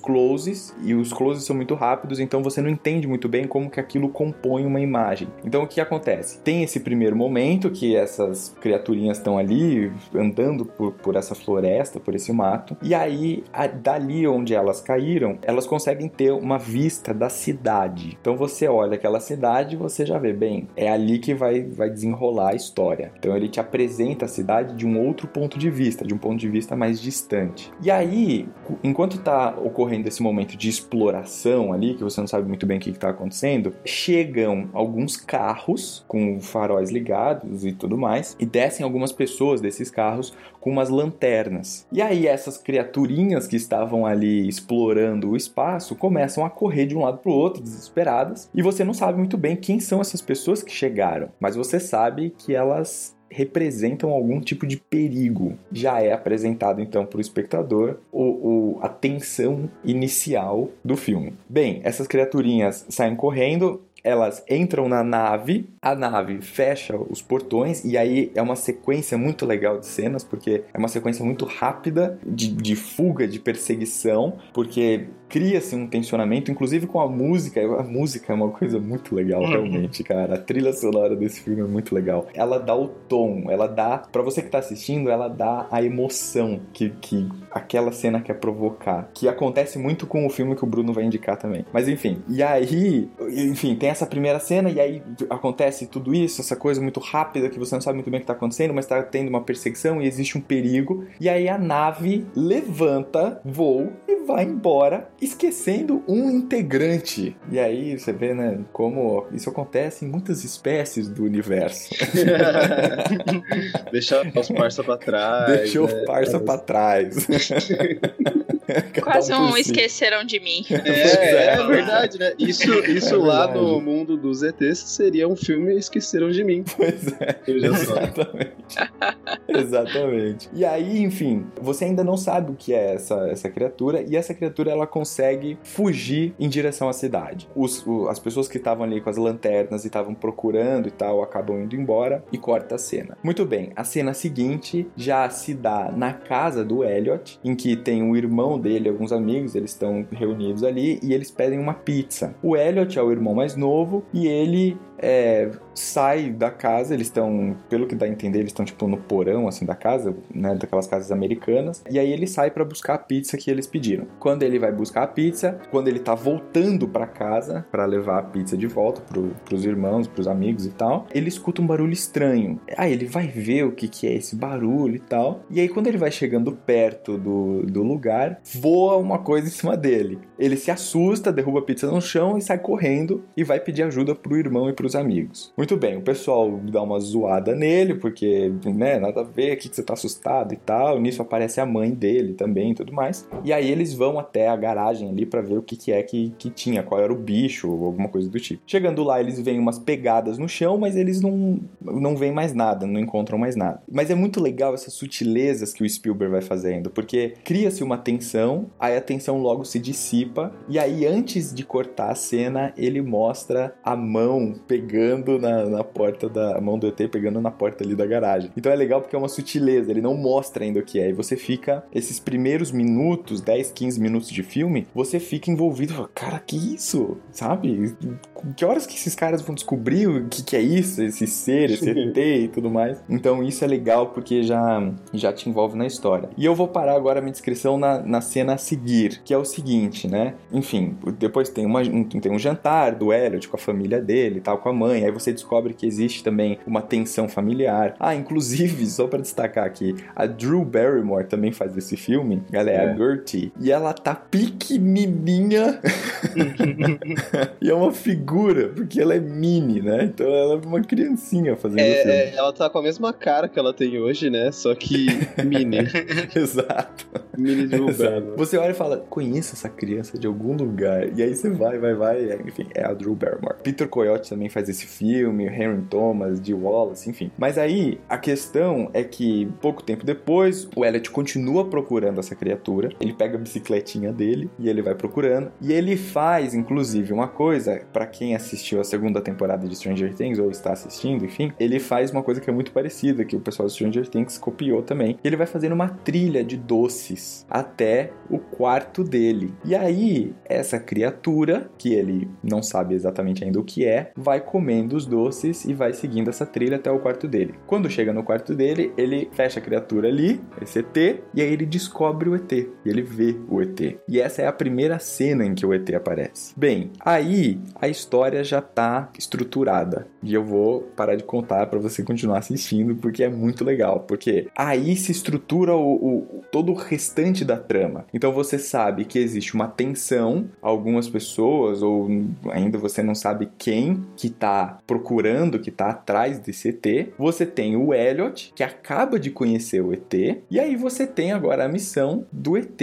closes e os closes são muito rápidos, então você não entende muito bem como que aquilo compõe uma imagem. Então o que acontece? Tem esse primeiro momento que essas criaturinhas estão ali andando por, por essa floresta, por esse mato, e aí a- dali onde elas caíram, elas conseguem ter uma vista da cidade. Então você olha aquela cidade você já vê, bem, é ali que vai, vai desenrolar a história. Então ele te apresenta a cidade de um outro ponto de vista, de um ponto de vista mais distante. E aí, enquanto tá ocorrendo esse momento de exploração ali, que você não sabe muito bem o que está acontecendo, chegam alguns carros com faróis ligados e tudo mais, e descem algumas pessoas desses carros com umas lanternas. E aí essas criaturinhas que estavam ali explorando o espaço começam a correr de um lado para o outro, desesperadas, e você não sabe muito bem quem são essas pessoas que chegaram, mas você sabe que elas representam algum tipo de perigo. Já é apresentado então para o espectador o, a tensão inicial do filme. Bem, essas criaturinhas saem correndo. Elas entram na nave, a nave fecha os portões, e aí é uma sequência muito legal de cenas, porque é uma sequência muito rápida de, de fuga, de perseguição, porque cria-se um tensionamento, inclusive com a música. A música é uma coisa muito legal, realmente, cara. A trilha sonora desse filme é muito legal. Ela dá o tom, ela dá. Pra você que tá assistindo, ela dá a emoção que, que aquela cena quer provocar. Que acontece muito com o filme que o Bruno vai indicar também. Mas enfim, e aí, enfim, tem essa primeira cena, e aí acontece tudo isso, essa coisa muito rápida que você não sabe muito bem o que tá acontecendo, mas tá tendo uma perseguição e existe um perigo. E aí a nave levanta, voa e vai embora, esquecendo um integrante. E aí você vê, né, como isso acontece em muitas espécies do universo. Deixar os parça pra trás. Deixou né? o parça pra trás. Quase um por si. esqueceram de mim. É, é verdade, né? Isso, isso É lá verdade. no mundo dos ETs seria um filme Esqueceram de Mim. Pois é. Exatamente. Exatamente. E aí, enfim, você ainda não sabe o que é essa, essa criatura, e essa criatura ela consegue fugir em direção à cidade. Os, o- as pessoas que estavam ali com as lanternas e estavam procurando e tal acabam indo embora e corta a cena. Muito bem, a cena seguinte já se dá na casa do Elliot, em que tem o irmão dele, alguns amigos, eles estão reunidos ali e eles pedem uma pizza. O Elliot é o irmão mais novo e ele é, sai da casa, eles estão, pelo que dá a entender, eles estão tipo no porão assim da casa, né, daquelas casas americanas, e aí ele sai pra buscar a pizza que eles pediram. Quando ele vai buscar a pizza, quando ele tá voltando pra casa pra levar a pizza de volta pro, pros irmãos, pros amigos e tal, ele escuta um barulho estranho. Aí ele vai ver o que que é esse barulho e tal, e aí quando ele vai chegando perto do, do lugar, voa uma coisa em cima dele. Ele se assusta, derruba a pizza no chão e sai correndo e vai pedir ajuda pro irmão e amigos. Muito bem, o pessoal dá uma zoada nele, porque, né, nada a ver, o que que você tá assustado e tal. Nisso aparece a mãe dele também e tudo mais. E aí eles vão até a garagem ali pra ver o que que é que, que tinha, qual era o bicho ou alguma coisa do tipo. Chegando lá, eles veem umas pegadas no chão, mas eles não, não veem mais nada, não encontram mais nada. Mas é muito legal essas sutilezas que o Spielberg vai fazendo, porque cria-se uma tensão, aí a tensão logo se dissipa, e aí antes de cortar a cena, ele mostra a mão pegando na, na porta da mão do ET pegando na porta ali da garagem. Então é legal porque é uma sutileza, ele não mostra ainda o que é, e você fica esses primeiros minutos, 10, 15 minutos de filme, você fica envolvido, cara, que isso? Sabe? Que horas que esses caras vão descobrir o que, que é isso, esse ser, esse ET e tudo mais? Então isso é legal porque já, já te envolve na história. E eu vou parar agora a minha descrição na, na cena a seguir, que é o seguinte, né? Enfim, depois tem, uma, um, tem um jantar do Elliot com a família dele e tal, com a mãe. Aí você descobre que existe também uma tensão familiar. Ah, inclusive, só pra destacar aqui, a Drew Barrymore também faz esse filme. Ela é, É. a Gertie. E ela tá pequenininha. e é uma figura, porque ela é mini, né? Então ela é uma criancinha fazendo o filme. É, é, ela tá com a mesma cara que ela tem hoje, né? Só que mini. Exato. mini de Exato. Você olha e fala, conheço essa criança de algum lugar. E aí você vai, vai, vai. Enfim, é a Drew Barrymore. Peter Coyote também faz esse filme, o Henry Thomas, de Wallace, enfim. Mas aí a questão é que pouco tempo depois, o Elliot continua procurando essa criatura. Ele pega a bicicletinha dele e ele vai procurando. E ele faz, inclusive, uma coisa, pra quem assistiu a segunda temporada de Stranger Things ou está assistindo, enfim, ele faz uma coisa que é muito parecida, que o pessoal de Stranger Things copiou também. Ele vai fazendo uma trilha de doces até o quarto dele. E aí, essa criatura, que ele não sabe exatamente ainda o que é, vai comendo os doces e vai seguindo essa trilha até o quarto dele. Quando chega no quarto dele, ele fecha a criatura ali, esse ET, e aí ele descobre o ET. E ele vê o ET. E essa é a primeira cena em que o ET aparece. Bem, aí a história já tá estruturada. E eu vou parar de contar para você continuar assistindo, porque é muito legal. Porque aí se estrutura o, o, todo o restante da trama. Então você sabe que existe uma tensão, algumas pessoas, ou ainda você não sabe quem que tá procurando, que tá atrás desse ET. Você tem o Elliot, que acaba de conhecer o ET. E aí você tem agora a missão do ET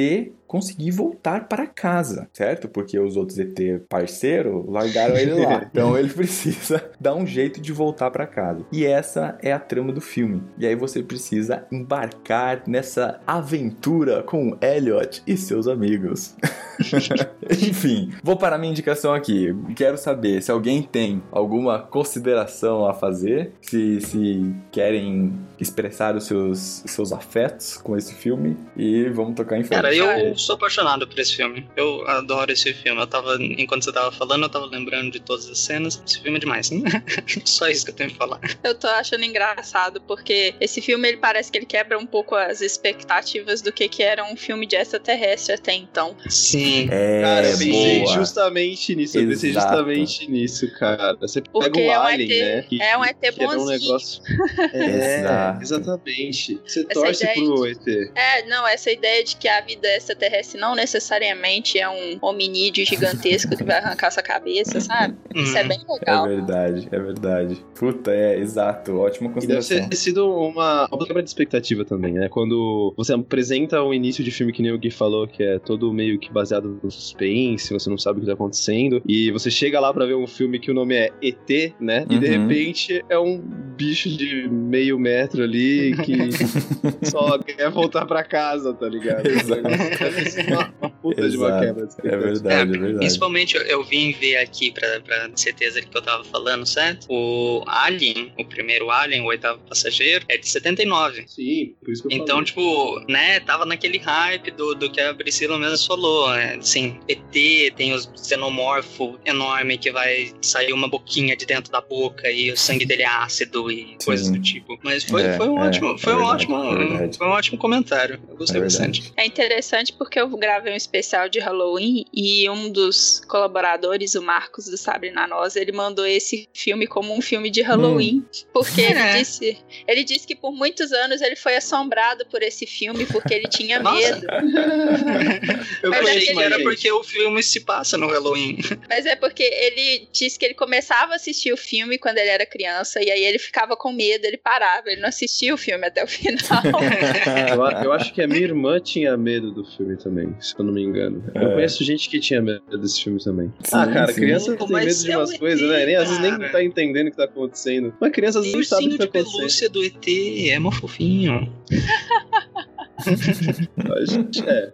conseguir voltar para casa, certo? Porque os outros ET parceiro largaram ele lá. Então ele precisa dar um jeito de voltar para casa. E essa é a trama do filme. E aí você precisa embarcar nessa aventura com Elliot e seus amigos. Enfim, vou parar minha indicação aqui. Quero saber se alguém tem alguma consideração a fazer, se, se querem expressar os seus, seus afetos com esse filme e vamos tocar em frente. Cara, eu sou apaixonado por esse filme. Eu adoro esse filme. Eu tava, enquanto você tava falando, eu tava lembrando de todas as cenas. Esse filme é demais. Só isso que eu tenho que falar. Eu tô achando engraçado porque esse filme ele parece que ele quebra um pouco as expectativas do que que era um filme de extraterrestre até então. Sim. É, Cara, eu pensei boa. justamente nisso. Eu pensei Exato. justamente nisso, cara. Você Porque pega o é um Alien, ET né? que- é um ET era um bonzinho. negócio. É, Exato. exatamente. Você Essa torce pro ET. É, não, essa ideia de que a vida extraterrestre não necessariamente é um hominídeo gigantesco que vai arrancar sua cabeça, sabe? Isso é Uhum. bem É legal. verdade, é verdade. Puta, é exato. Ótima E deve consideração. ter sido uma, uma quebra de expectativa também, né? Quando você apresenta um início de filme que nem o Gui falou, que é todo meio que baseado no suspense, você não sabe o que tá acontecendo, e você chega lá pra ver um filme que o nome é ET, né? E de Uhum. repente é um bicho de meio metro ali que só quer voltar pra casa, tá ligado? Exato. Uma, uma puta de uma quebra de É verdade, é verdade. Principalmente eu, eu vim ver aqui pra, pra ter certeza que eu tava falando, certo? O Alien, o primeiro Alien, o oitavo passageiro, é de 79. Sim, por isso que eu Então, falei. tipo, né, tava naquele hype do, do que a Priscila mesmo falou, né? Assim, ET, tem os xenomorfo enorme que vai sair uma boquinha de dentro da boca e o sangue dele é ácido e coisas do tipo. Mas foi, É, foi um é, ótimo, foi é um verdade, ótimo, é foi um ótimo comentário. Eu gostei É bastante. É interessante porque eu gravei um especial de Halloween e um dos colaboradores, o Marcos do Sabrina Noz, ele mandou esse filme como um filme de Halloween. Porque ele É. disse. Ele disse que por muitos anos ele foi assombrado por esse filme porque ele tinha medo. Eu Mas é achei que era porque o filme se passa no Halloween. Mas é porque ele disse que ele começava a assistir o filme quando ele era criança e aí ele ficava com medo, ele parava, ele não assistia o filme até o final. Eu, eu acho que a minha irmã tinha medo do filme também, se eu não me engano. Eu É. conheço gente que tinha medo desse filme também. Sim, ah, cara, sim. criança tem mas medo de é umas um ET, coisas, né? Nem, às vezes nem tá entendendo o que tá acontecendo. Mas criança às Tem vezes não sabe o que de tá acontecendo. pelúcia do ET, é mó fofinho. Mas, é,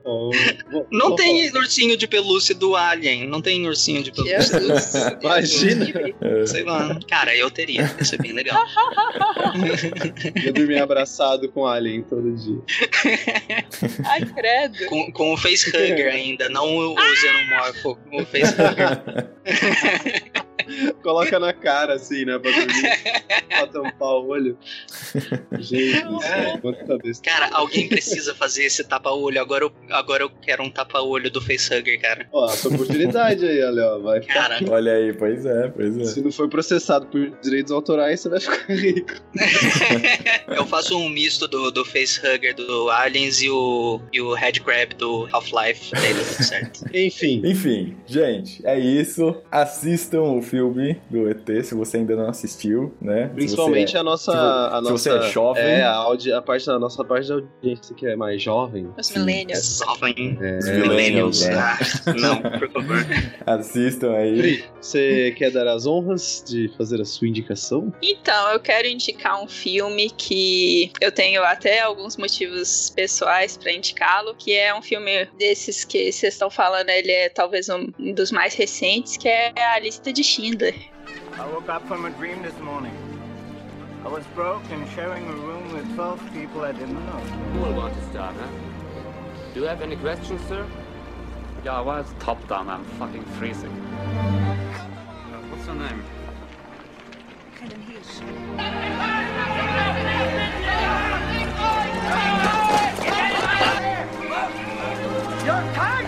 Não tem ursinho de pelúcia do Alien, não tem ursinho de pelúcia. Jesus. Imagina. Sei lá. Cara, eu teria, ia ser bem legal. Eu dormir abraçado com Alien todo dia. Ai, credo. Com, com o facehugger ainda, não o, o xenomorfo. O facehugger. Coloca na cara, assim, né? Pra dormir. pra tampar o olho. Gente, do céu. Cara, alguém precisa fazer esse tapa-olho. Agora eu, agora eu quero um tapa-olho do facehugger, cara. Ó, essa oportunidade aí, olha, ó. Vai ficar. Cara, Olha aí, pois é, pois é. Se não for processado por direitos autorais, você vai ficar rico. eu faço um misto do, do facehugger do Aliens e o, e o headcrab do Half-Life dele, tudo certo. Enfim. Enfim, gente, é isso. Assistam o filme do ET se você ainda não assistiu, né? Principalmente é- a nossa. se a se nossa você é jovem. É, a, audi, a, parte da nossa parte da audiência que é mais jovem. Os millennials. Jovem. É, Os millennials? Ah, não, por favor. Assistam aí. Você quer dar as honras de fazer a sua indicação? Então, eu quero indicar um filme que eu tenho até alguns motivos pessoais pra indicá-lo, que é um filme desses que vocês estão falando, ele é talvez um dos mais recentes, que é A Lista de Schindler. I woke up from a dream this morning. I was broke and sharing a room with 12 people I didn't know. Who will want to start, huh? Do you have any questions, sir? Yeah, well, it's top down. I'm fucking freezing. what's her name? Your time!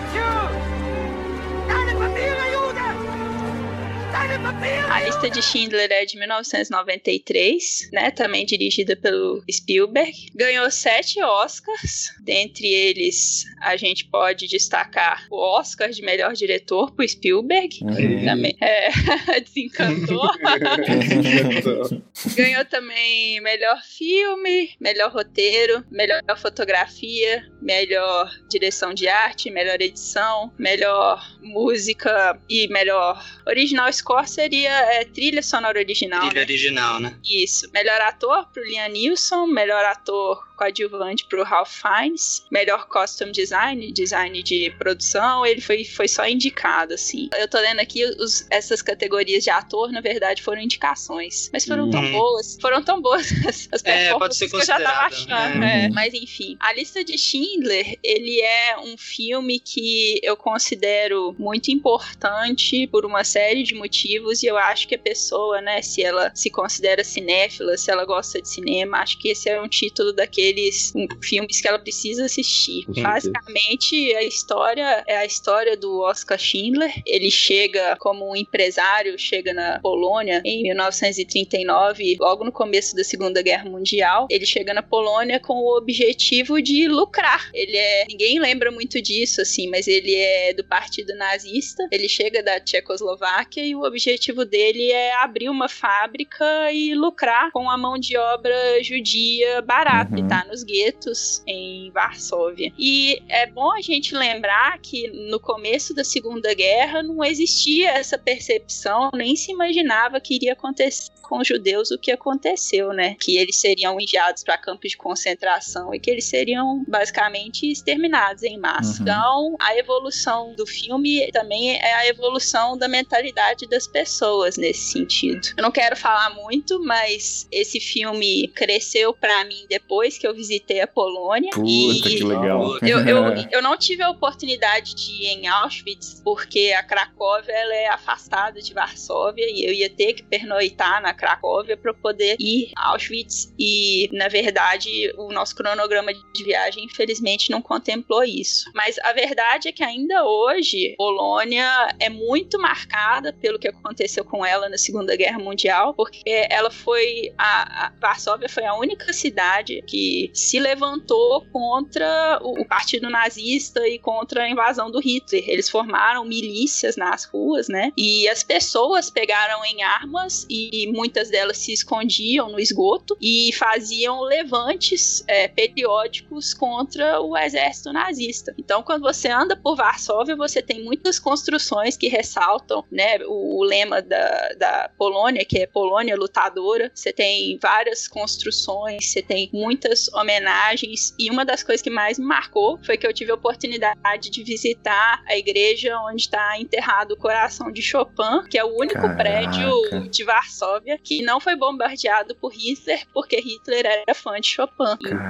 A lista de Schindler é de 1993, né? Também dirigida pelo Spielberg. Ganhou sete Oscars. Dentre eles, a gente pode destacar o Oscar de melhor diretor pro Spielberg. Aí. Também. É, desencantou. Ganhou também melhor filme, melhor roteiro, melhor fotografia, melhor direção de arte, melhor edição, melhor música e melhor original score seria é, trilha sonora original. Trilha né? original, né? Isso. Melhor ator pro Liam Neeson, melhor ator coadjuvante pro Ralph Fiennes, melhor costume design, design de produção, ele foi, foi só indicado, assim. Eu tô lendo aqui, os, essas categorias de ator, na verdade, foram indicações, mas foram tão Uhum. boas, foram tão boas as, as É, performances que eu já tava achando. né? é. Mas enfim, a lista de Schindler, ele é um filme que eu considero muito importante por uma série de motivos e eu acho que a pessoa, né, se ela se considera cinéfila, se ela gosta de cinema, acho que esse é um título daqueles filmes que ela precisa assistir. Basicamente, a história é a história do Oscar Schindler. Ele chega como um empresário, chega na Polônia em 1939, logo no começo da Segunda Guerra Mundial. Ele chega na Polônia com o objetivo de lucrar. Ele é, ninguém lembra muito disso assim, mas ele é do Partido Nazista. Ele chega da Tchecoslováquia e o objetivo dele é abrir uma fábrica e lucrar com a mão de obra judia barata, Uhum. e tá nos guetos em Varsóvia. E é bom a gente lembrar que no começo da Segunda Guerra não existia essa percepção, nem se imaginava que iria acontecer com os judeus o que aconteceu, né? Que eles seriam enviados para campos de concentração e que eles seriam basicamente exterminados em massa. Uhum. Então, a evolução do filme também é a evolução da mentalidade das pessoas nesse sentido. Eu não quero falar muito, mas esse filme cresceu para mim depois que eu visitei a Polônia Puta, e que legal. eu, eu, eu não tive a oportunidade de ir em Auschwitz, porque a Cracóvia ela é afastada de Varsóvia e eu ia ter que pernoitar na Cracóvia para poder ir a Auschwitz. E, na verdade, o nosso cronograma de viagem, infelizmente, não contemplou isso. Mas a verdade é que ainda hoje, Polônia é muito marcada pelo que aconteceu com ela na Segunda Guerra Mundial, porque ela foi. A, a Varsóvia foi a única cidade que se levantou contra o, o partido nazista e contra a invasão do Hitler. Eles formaram milícias nas ruas, né? E as pessoas pegaram em armas e muitas delas se escondiam no esgoto e faziam levantes é, periódicos contra o exército nazista. Então, quando você anda por Varsóvia, você tem muitas construções que ressaltam, né, o, o lema da, da Polônia, que é Polônia lutadora. Você tem várias construções, você tem muitas homenagens e uma das coisas que mais me marcou foi que eu tive a oportunidade de visitar a igreja onde está enterrado o coração de Chopin, que é o único Caraca. prédio de Varsóvia que não foi bombardeado por Hitler, porque Hitler era fã de Chopin.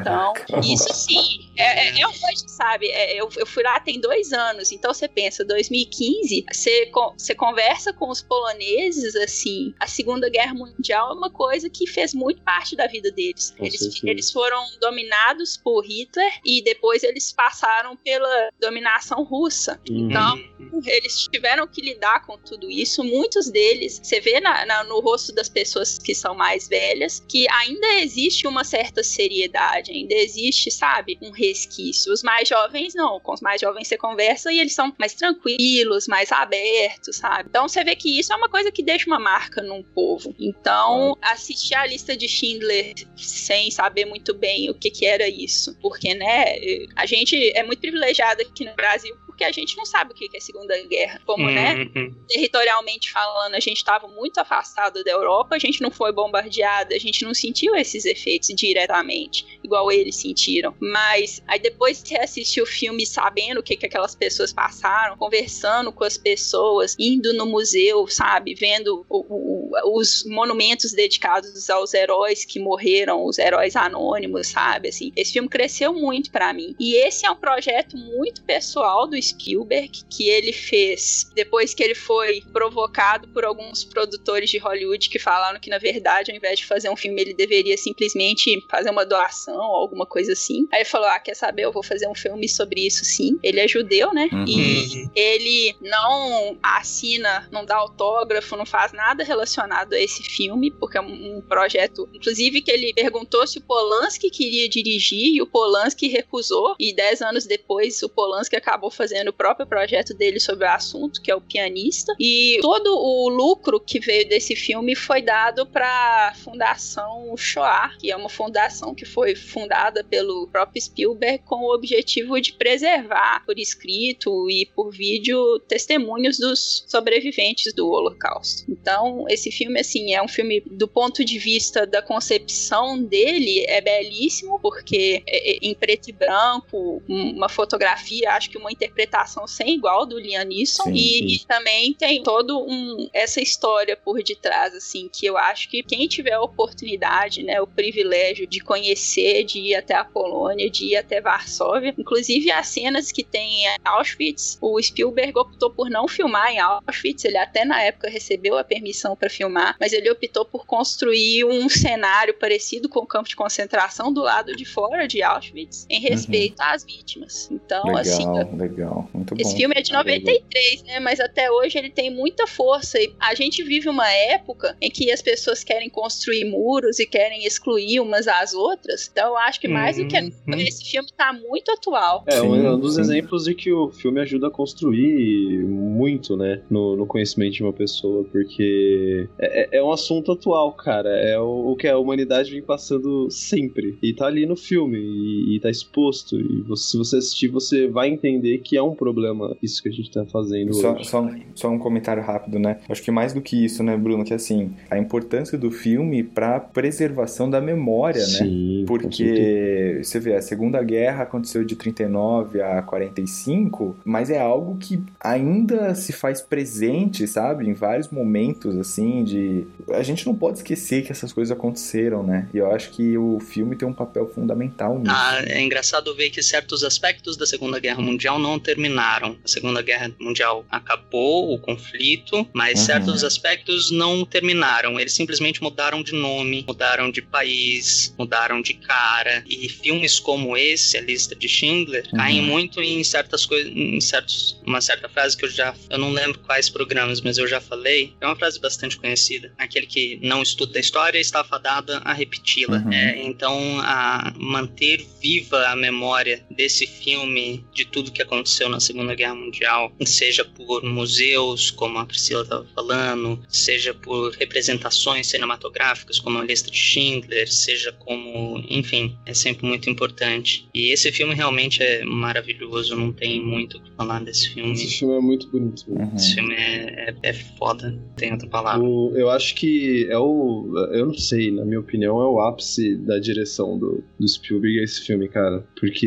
Então, Caraca. isso sim, é, é, é hoje, sabe? É, eu, eu fui lá tem dois anos, então você pensa, 2015, você, você conversa com os poloneses, assim, a Segunda Guerra Mundial é uma coisa que fez muito parte da vida deles. Eles, eles foram dominados por Hitler e depois eles passaram pela dominação russa. Uhum. Então, eles tiveram que lidar com tudo isso. Muitos deles, você vê na- na- no rosto das pessoas que são mais velhas, que ainda existe uma certa seriedade, ainda existe, sabe, um resquício. Os mais jovens, não. Com os mais jovens você conversa e eles são mais tranquilos, mais abertos, sabe? Então você vê que isso é uma coisa que deixa uma marca num povo. Então, assistir a lista de Schindler sem saber muito bem o que, que era isso. Porque, né, a gente é muito privilegiado aqui no Brasil porque a gente não sabe o que é Segunda Guerra. Como, né, Uhum. territorialmente falando, a gente estava muito afastado da Europa, a gente não foi bombardeado, a gente não sentiu esses efeitos diretamente, igual eles sentiram. Mas aí depois que você assistiu o filme sabendo o que, que aquelas pessoas passaram, conversando com as pessoas, indo no museu, sabe, vendo o, o- os monumentos dedicados aos heróis que morreram, os heróis anônimos, sabe? Assim, esse filme cresceu muito para mim. E esse é um projeto muito pessoal do Spielberg que ele fez depois que ele foi provocado por alguns produtores de Hollywood que falaram que na verdade, ao invés de fazer um filme, ele deveria simplesmente fazer uma doação ou alguma coisa assim. Aí ele falou: "Ah, quer saber? Eu vou fazer um filme sobre isso sim". Ele é judeu, né? Uhum. E ele não assina, não dá autógrafo, não faz nada relacionado a esse filme, porque é um, um projeto, inclusive que ele perguntou se o Polanski queria dirigir e o Polanski recusou. E dez anos depois, o Polanski acabou fazendo o próprio projeto dele sobre o assunto, que é o pianista. E todo o lucro que veio desse filme foi dado para a Fundação Shoah, que é uma fundação que foi fundada pelo próprio Spielberg com o objetivo de preservar por escrito e por vídeo testemunhos dos sobreviventes do Holocausto. Então, esse filme, assim, é um filme do ponto de vista da concepção dele, é belíssimo, porque é, é, em preto e branco, uma fotografia, acho que uma interpretação sem igual do Liam Neeson, Sim, e, sim. também tem todo um essa história por detrás, assim, que eu acho que quem tiver a oportunidade, né, o privilégio de conhecer, de ir até a Polônia, de ir até Varsóvia, inclusive as cenas que tem em Auschwitz, o Spielberg optou por não filmar em Auschwitz, ele até na época recebeu a permissão para filmar, mas ele optou por construir um cenário parecido com o campo de concentração do lado de fora de Auschwitz, em respeito às vítimas. Então, legal, assim, legal. Muito bom. esse filme é de 93, né? Mas até hoje ele tem muita força. E a gente vive uma época em que as pessoas querem construir muros e querem excluir umas às outras. Então eu acho que mais do que nunca, esse filme tá muito atual. É, um, Sim, um dos sim. exemplos de que o filme ajuda a construir muito, né, no, no conhecimento de uma pessoa, porque é, é- é um assunto atual, cara. É o, o que a humanidade vem passando sempre. E tá ali no filme, e, e tá exposto. E você- se você assistir, você vai entender que é um problema isso que a gente tá fazendo Só, hoje. só, um- só um comentário rápido, né? Acho que mais do que isso, né, Bruno? Que assim, a importância do filme pra preservação da memória, né? Sim, certeza. Porque você vê, a Segunda Guerra aconteceu de 39 a 45, mas é algo que ainda se faz presente, sabe? Em vários momentos, assim, de. A gente não pode esquecer que essas coisas aconteceram, né? E eu acho que o filme tem um papel fundamental nisso. Ah, é engraçado ver que certos aspectos da Segunda Guerra Mundial não terminaram. A Segunda Guerra Mundial acabou, o conflito, mas Uhum. certos aspectos não terminaram. Eles simplesmente mudaram de nome, mudaram de país, mudaram de cara. E filmes como esse, a lista de Schindler, Uhum. caem muito em certas coisas, em certos, uma certa frase que eu já, eu não lembro quais programas, mas eu já falei. É uma frase bastante conhecida. Aquele que não estuda a história está fadada a repeti-la. Uhum. É, então, a manter viva a memória desse filme, de tudo que aconteceu na Segunda Guerra Mundial, seja por museus, como a Priscila estava falando, seja por representações cinematográficas, como a lista de Schindler, seja como, enfim, é sempre muito importante. E esse filme realmente é maravilhoso, não tem muito o que falar desse filme. Esse filme é muito bonito. Uhum. Esse filme é, é, é foda, não tem outra palavra. O- eu acho que é o. Eu não sei, na minha opinião, é o ápice da direção do, do Spielberg esse filme, cara. Porque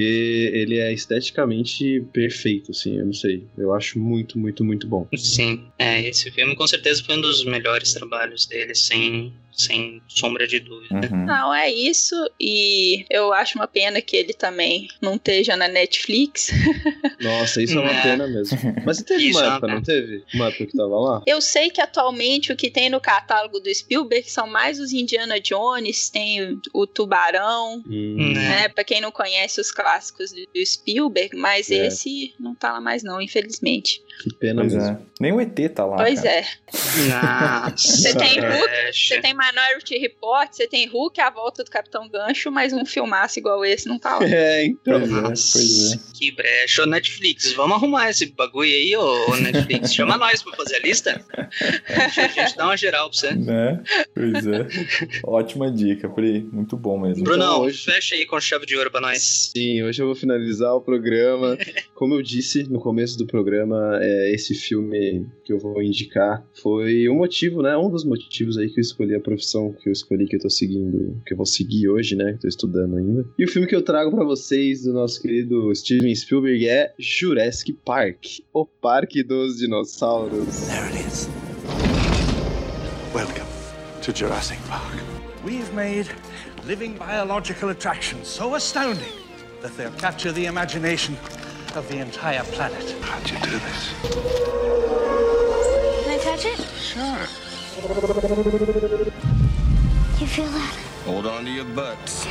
ele é esteticamente perfeito, assim, eu não sei. Eu acho muito, muito, muito bom. Sim, é, esse filme com certeza foi um dos melhores trabalhos dele, sem, sem sombra de dúvida. Uhum. Não, é isso. E eu acho uma pena que ele também não esteja na Netflix. Nossa, isso é uma É. pena mesmo. Mas teve Isso uma é época, não teve? Uma época que tava lá? Eu sei que atualmente o que tem no catálogo do Spielberg são mais os Indiana Jones, tem o Tubarão, Hum, né? Pra quem não conhece os clássicos do do Spielberg, mas É. esse não tá lá mais não, infelizmente. Que pena Pois mesmo. é. Nem o ET tá lá. pois cara. é. Nossa, Você tem Hulk, você tem Minority Report, você tem Hulk, a volta do Capitão Gancho, mas um filmaço igual esse não tá lá. É, então. Pois é, pois é. que brecha. Ô, Netflix, vamos arrumar esse bagulho aí, ô, Netflix. Chama nós pra fazer a lista. A gente dá uma geral pra você. Né? Pois é. Ótima dica, Pri. Muito bom mesmo. Brunão, hoje- fecha aí com chave de ouro pra nós. Sim, hoje eu vou finalizar o programa. Como eu disse no começo do programa, é, esse filme que eu vou indicar foi um motivo, né? Um dos motivos aí que eu escolhi a profissão que eu escolhi, que eu tô seguindo, que eu vou seguir hoje, né? Que tô estudando ainda. E o filme que eu trago pra vocês do nosso querido Steven Spielberg é Jurassic Park, o Parque dos Dinossauros. There it is. Welcome to Jurassic Park. We've made living biological attractions so astounding that they'll capture the imagination of the entire planet. How'd you do this? Can I touch it? Sure. You feel that? Hold on to your butts.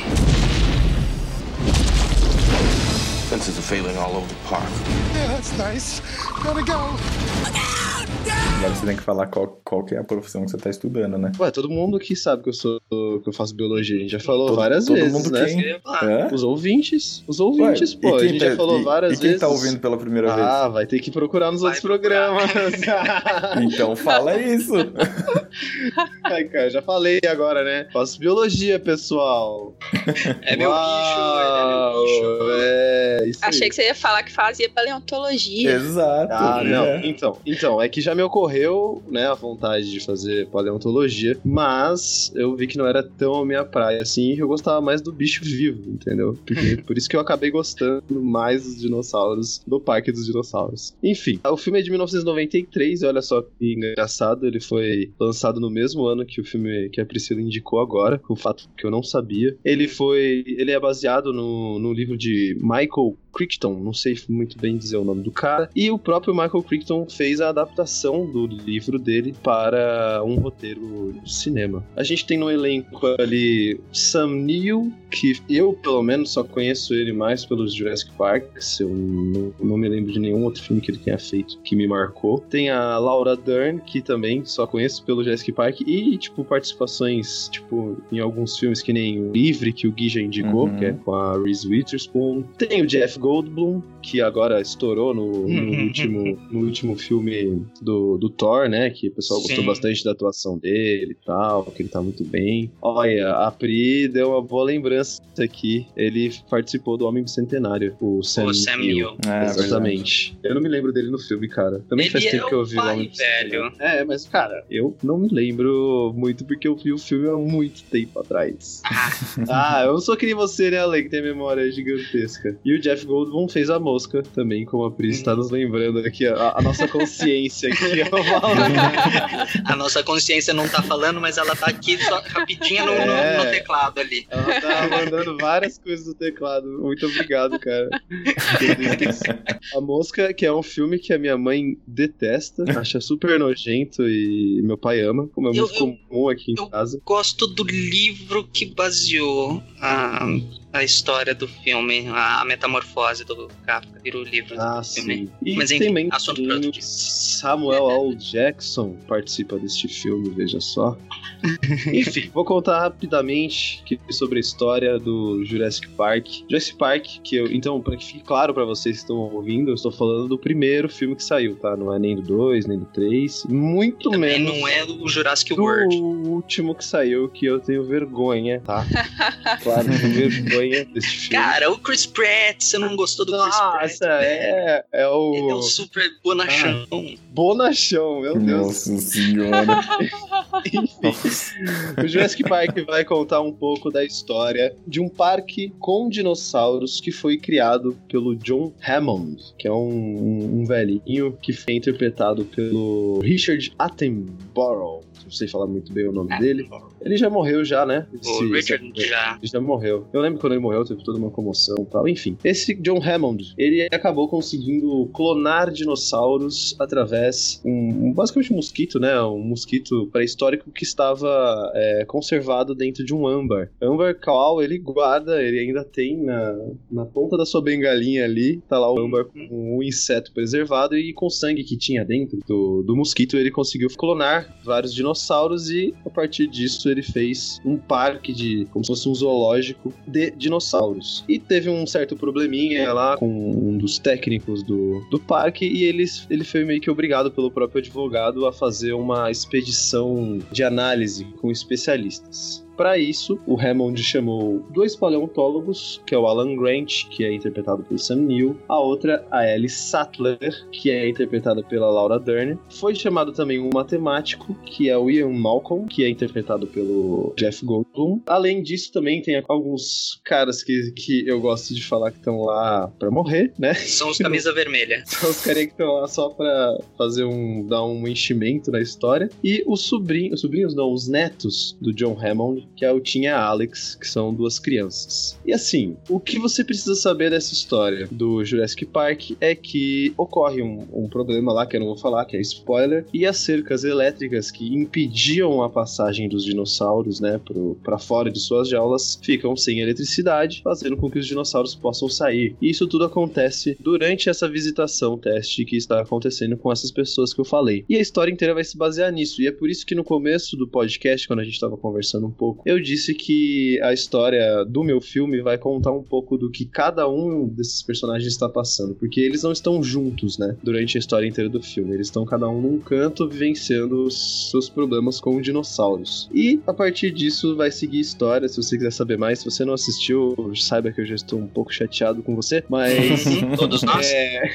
Fences are failing all over the park. Yeah, that's nice. Gotta go. Agora você tem que falar qual, qual que é a profissão que você tá estudando, né? Ué, todo mundo aqui sabe que eu sou que eu faço biologia. A gente já falou Todo- várias todo vezes, mundo né? quem? Hã? Os ouvintes. Os ouvintes, Ué, pô. A gente tá- já falou e- várias e quem vezes. tá ouvindo pela primeira vez? Ah, vai ter que procurar nos outros programas. Então fala isso. Ai, cara, já falei agora, né? Faço biologia, pessoal. É meu Uau, É, isso Achei aí. que você ia falar que fazia paleontologia. Exato. Ah, não. É. Então, então, é que já me ocorreu, né, a vontade de fazer paleontologia, mas eu vi que não era tão a minha praia assim, e eu gostava mais do bicho vivo, entendeu? Porque, por isso que eu acabei gostando mais dos dinossauros, do Parque dos Dinossauros. Enfim, o filme é de 1993, e olha só que engraçado, ele foi lançado no mesmo ano que o filme que a Priscila indicou agora, com o fato que eu não sabia. Ele foi, ele é baseado no, no livro de Michael Crichton, não sei muito bem dizer o nome do cara, e o próprio Michael Crichton fez a adaptação do livro dele para um roteiro de cinema. A gente tem no elenco ali Sam Neill, que eu, pelo menos, só conheço ele mais pelos Jurassic Park, eu não, não me lembro de nenhum outro filme que ele tenha feito que me marcou. Tem a Laura Dern, que também só conheço pelo Jurassic Park, e, tipo, participações, tipo, em alguns filmes que nem o Livre, que o Gui já indicou, Uhum. que é com a Reese Witherspoon. Tem o Jeff Goldblum, que agora estourou no, no último, no último filme do, do Thor, né? Que o pessoal gostou Sim. bastante da atuação dele e tal, que ele tá muito bem. Olha, a Pri deu uma boa lembrança aqui. Ele participou do Homem Bicentenário, o Sam, O Sam Neill. É, Exatamente. Eu não me lembro dele no filme, cara. Também Ele faz é tempo que eu vi o Homem Bicentenário. velho. É, mas, cara, eu não me lembro muito porque eu vi o filme há muito tempo atrás. ah, eu não sou que nem você, né, Ale, que tem memória gigantesca. E o Jeff Goldblum fez a mosca também, como a Pris está nos lembrando aqui, a, a nossa consciência aqui. A nossa consciência não tá falando, mas ela tá aqui só rapidinho no, É. no teclado ali. Ela tá mandando várias coisas no teclado. Muito obrigado, cara. A Mosca, que é um filme que a minha mãe detesta, acha super nojento e meu pai ama, como é Eu- muito comum aqui em casa. Gosto do livro que baseou a, a história do filme, a, metamorfose do Kafka, virou livro Ah, do filme. sim. E Mas enfim, também assunto pra outro o Samuel L. Jackson participa deste filme, veja só. Enfim, vou contar rapidamente sobre a história do Jurassic Park. Jurassic Park, que eu. Então, para que fique claro para vocês que estão ouvindo, eu estou falando do primeiro filme que saiu, tá? Não é nem do 2, nem do 3. Muito Também menos. não é o Jurassic World. último que saiu, que eu tenho vergonha, tá? Claro, tenho vergonha desse filme. Cara, o Chris Pratt, você não gostou do Chris Pratt? Nossa, é, é o. Ele é o super bonachão. Bonachão, meu Deus. Nossa senhora. O Jurassic Park vai contar um pouco da história de um parque com dinossauros que foi criado pelo John Hammond, que é um, um- um velhinho que foi interpretado pelo Richard Attenborough. Não sei falar muito bem o nome dele. Ele já morreu já, né? O Richard esse- já. ele já morreu. Eu lembro quando ele morreu, teve toda uma comoção e tal. Enfim, esse John Hammond, ele acabou conseguindo clonar dinossauros através um, um- basicamente um mosquito, né? Um mosquito pré-histórico que estava é, conservado dentro de um âmbar. Âmbar qual ele guarda, ele ainda tem na, na ponta da sua bengalinha ali, tá lá o âmbar com o inseto preservado e com sangue que tinha dentro do, do mosquito, ele conseguiu clonar vários dinossauros e a partir disso ele fez um parque de, como se fosse um zoológico de dinossauros. E teve um certo probleminha lá com um dos técnicos do, do parque e ele, ele foi meio que obrigado pelo próprio advogado a fazer uma expedição de análise com especialistas. Para isso, o Hammond chamou dois paleontólogos, que é o Alan Grant, que é interpretado pelo Sam Neill, a outra, a Ellie Sattler, que é interpretada pela Laura Dern. Foi chamado também um matemático, que é o Ian Malcolm, que é interpretado pelo Jeff Goldblum. Além disso, também tem alguns caras que, que eu gosto de falar que estão lá para morrer, né? São os camisa vermelha. São os caras que estão lá só pra fazer um. dar um enchimento na história. E os sobrinhos, os sobrinhos não, os netos do John Hammond, que é o Tim e a Alex, que são duas crianças. E assim, o que você precisa saber dessa história do Jurassic Park é que ocorre um, um problema lá que eu não vou falar, que é spoiler, e as cercas elétricas que impediam a passagem dos dinossauros, né, pro, pra fora de suas jaulas, ficam sem eletricidade, fazendo com que os dinossauros possam sair. E isso tudo acontece durante essa visitação teste que está acontecendo com essas pessoas que eu falei. E a história inteira vai se basear nisso. E é por isso que no começo do podcast, quando a gente estava conversando um pouco, eu disse que a história do meu filme vai contar um pouco do que cada um desses personagens está passando. Porque eles não estão juntos, né? Durante a história inteira do filme. Eles estão cada um num canto vivenciando os seus problemas com dinossauros. E a partir disso vai seguir a história. Se você quiser saber mais, se você não assistiu, saiba que eu já estou um pouco chateado com você. Mas. Todos nós. É...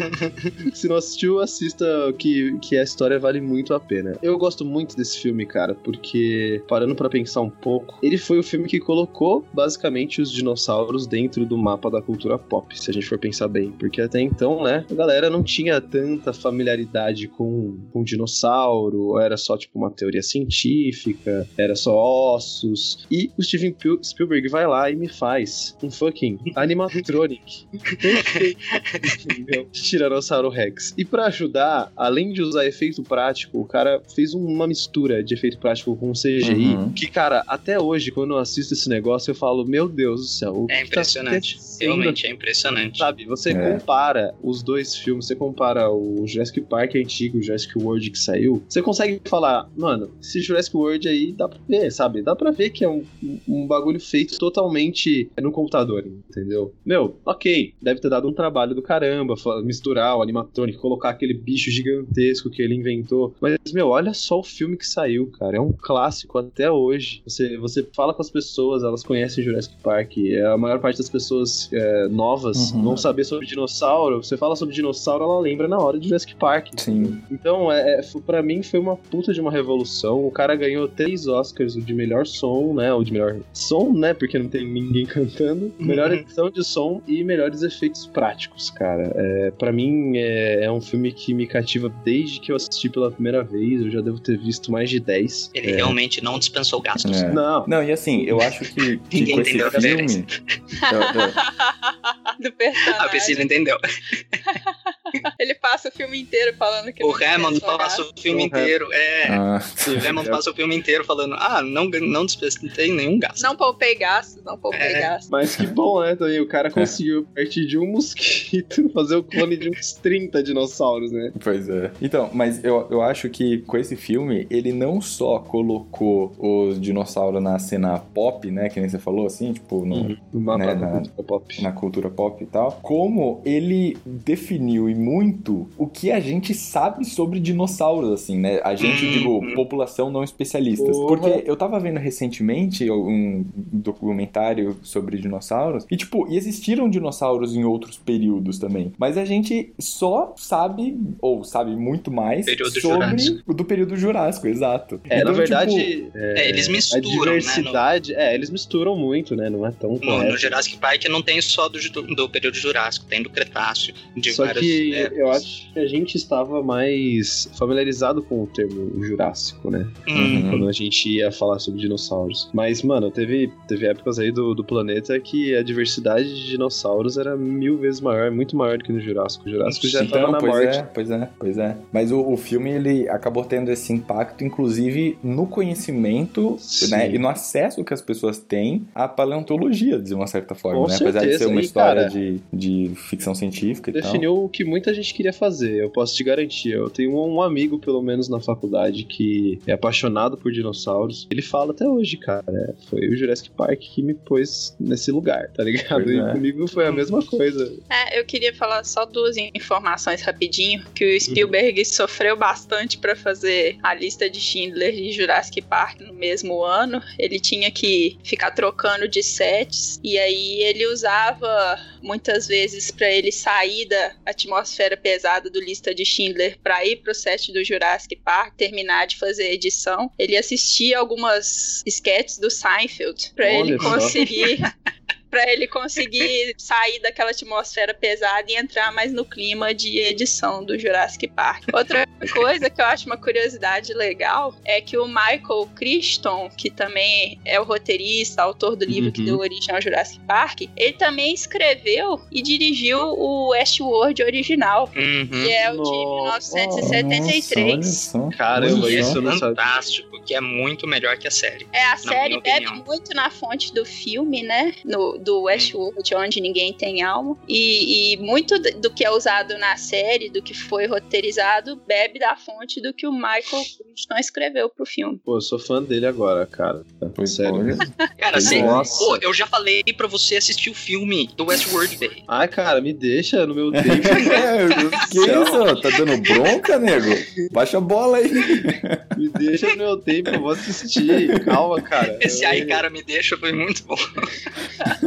Se não assistiu, assista que, que a história vale muito a pena. Eu gosto muito desse filme, cara, porque parando para pensar um pouco, ele foi o filme que colocou basicamente os dinossauros dentro do mapa da cultura pop, se a gente for pensar bem. Porque até então, né, a galera não tinha tanta familiaridade com, com dinossauro, era só tipo uma teoria científica, era só ossos. E o Steven Spielberg vai lá e me faz um fucking animatronic? Tiranossauro Rex. E para ajudar, além de usar efeito prático, o cara fez uma mistura de efeito prático com CGI, Uhum. que, cara, até hoje, quando eu assisto esse negócio, eu falo, meu Deus do céu. o É que tá impressionante. acontecendo Realmente é impressionante. Sabe, você É. compara os dois filmes, você compara o Jurassic Park antigo e o Jurassic World que saiu, você consegue falar, mano, esse Jurassic World aí dá pra ver, sabe? Dá pra ver que é um, um bagulho feito totalmente no computador, entendeu? Meu, ok, deve ter dado um trabalho do caramba, misturar o animatronic, colocar aquele bicho gigantesco que ele inventou. Mas, meu, olha só o filme que saiu, cara. É um clássico até hoje. Você, você fala com as pessoas, elas conhecem Jurassic Park. É, A maior parte das pessoas é, novas Uhum. vão saber sobre dinossauro. Você fala sobre dinossauro, ela lembra na hora de Jurassic Park. Sim. Então, é, é, pra mim, foi uma puta de uma revolução. O cara ganhou três Oscars, o de melhor som, né? O de melhor som, né? Porque não tem ninguém cantando. Melhor edição de som e melhores efeitos práticos, cara. É, para mim, é, é um filme que me cativa desde que eu assisti pela primeira vez. Eu já devo ter visto mais de 10. Ele É. realmente não dispensou gastos. É. Não. Não, e assim, eu acho que, que Ninguém com esse entendeu a referência. filme. eu- eu- Do personagem. A Priscila entendeu. Ele passa o filme inteiro falando que O Hammond passa o filme O inteiro. É. Ah, O Hammond passa o filme inteiro falando: Ah, não, não dispensei nenhum gasto. Não poupei gastos, não poupei É. gastos. Mas que bom, né, Toninho? O cara conseguiu, a partir de um mosquito, fazer o clone de uns 30 dinossauros, né? Pois é. Então, mas eu, eu acho que com esse filme, ele não só colocou os dinossauros na cena pop, né? Que nem você falou, assim, tipo, no, mapa Né, na- cultura pop. na cultura pop e tal, como ele definiu e muito o que a gente sabe sobre dinossauros, assim, né? A gente, Uhum. digo, população não especialistas. Porque eu tava vendo recentemente um documentário sobre dinossauros e, tipo, e existiram dinossauros em outros períodos também. Mas a gente só sabe, ou sabe muito mais, Período sobre Jurássico. o do período Jurássico, exato. É, na Então, verdade, tipo, É, eles a misturam, né? No, diversidade, é, eles misturam muito, né? Não é tão no, correto. no Jurassic Park não tem só do, do período Jurássico, tem do Cretáceo, de Só várias que épocas. eu acho que a gente estava mais familiarizado com o termo Jurássico, né? Hum, Quando a gente ia falar sobre dinossauros. Mas, mano, teve, teve épocas aí do, do planeta que a diversidade de dinossauros era mil vezes maior, muito maior do que no Jurássico. O Jurássico já Então, tava na pois morte. é, pois é, pois é. Mas o, o filme, ele acabou tendo esse impacto, inclusive, no conhecimento, Sim. né? E no acesso que as pessoas têm à paleontologia, de uma certa forma, Com né? Apesar de certeza. ser uma E, história cara, de, de ficção científica e tal. Definiu o que muita muita gente queria fazer, eu posso te garantir. Eu tenho um amigo, pelo menos na faculdade, que é apaixonado por dinossauros. Ele fala até hoje, cara, é, foi o Jurassic Park que me pôs nesse lugar, tá ligado? Pois E é. comigo foi a mesma coisa. É, eu queria falar só duas informações rapidinho, que o Spielberg sofreu bastante pra fazer a lista de Schindler e Jurassic Park no mesmo ano. Ele tinha que ficar trocando de sets e aí ele usava muitas vezes pra ele sair da atmosfera pesada do lista de Schindler pra ir pro set do Jurassic Park, terminar de fazer a edição. Ele assistia algumas sketches do Seinfeld pra ele conseguir Pra ele conseguir sair daquela atmosfera pesada e entrar mais no clima de edição do Jurassic Park. Outra coisa que eu acho uma curiosidade legal é que o Michael Crichton, que também é o roteirista, autor do livro que Uhum. deu origem ao Jurassic Park, ele também escreveu e dirigiu o Westworld original, Uhum. que é o de Nossa. 1973. Nossa. Caramba, isso sabia. Fantástico, que é muito melhor que a série. É, a série bebe opinião. muito na fonte do filme, né? No, do Westworld, onde ninguém tem alma. E, e muito do que é usado na série, do que foi roteirizado, bebe da fonte do que o Michael Crichton escreveu pro filme. Pô, eu sou fã dele agora, cara. Pois Sério. olha. Cara, assim. Nossa. pô, eu já falei pra você assistir o filme do Westworld, velho. Ai, cara, me deixa no meu tempo. É, que isso? Tá dando bronca, nego? Baixa a bola aí. me deixa no meu tempo, eu vou assistir. Calma, cara. Esse Eu- aí, cara, me deixa, foi muito bom.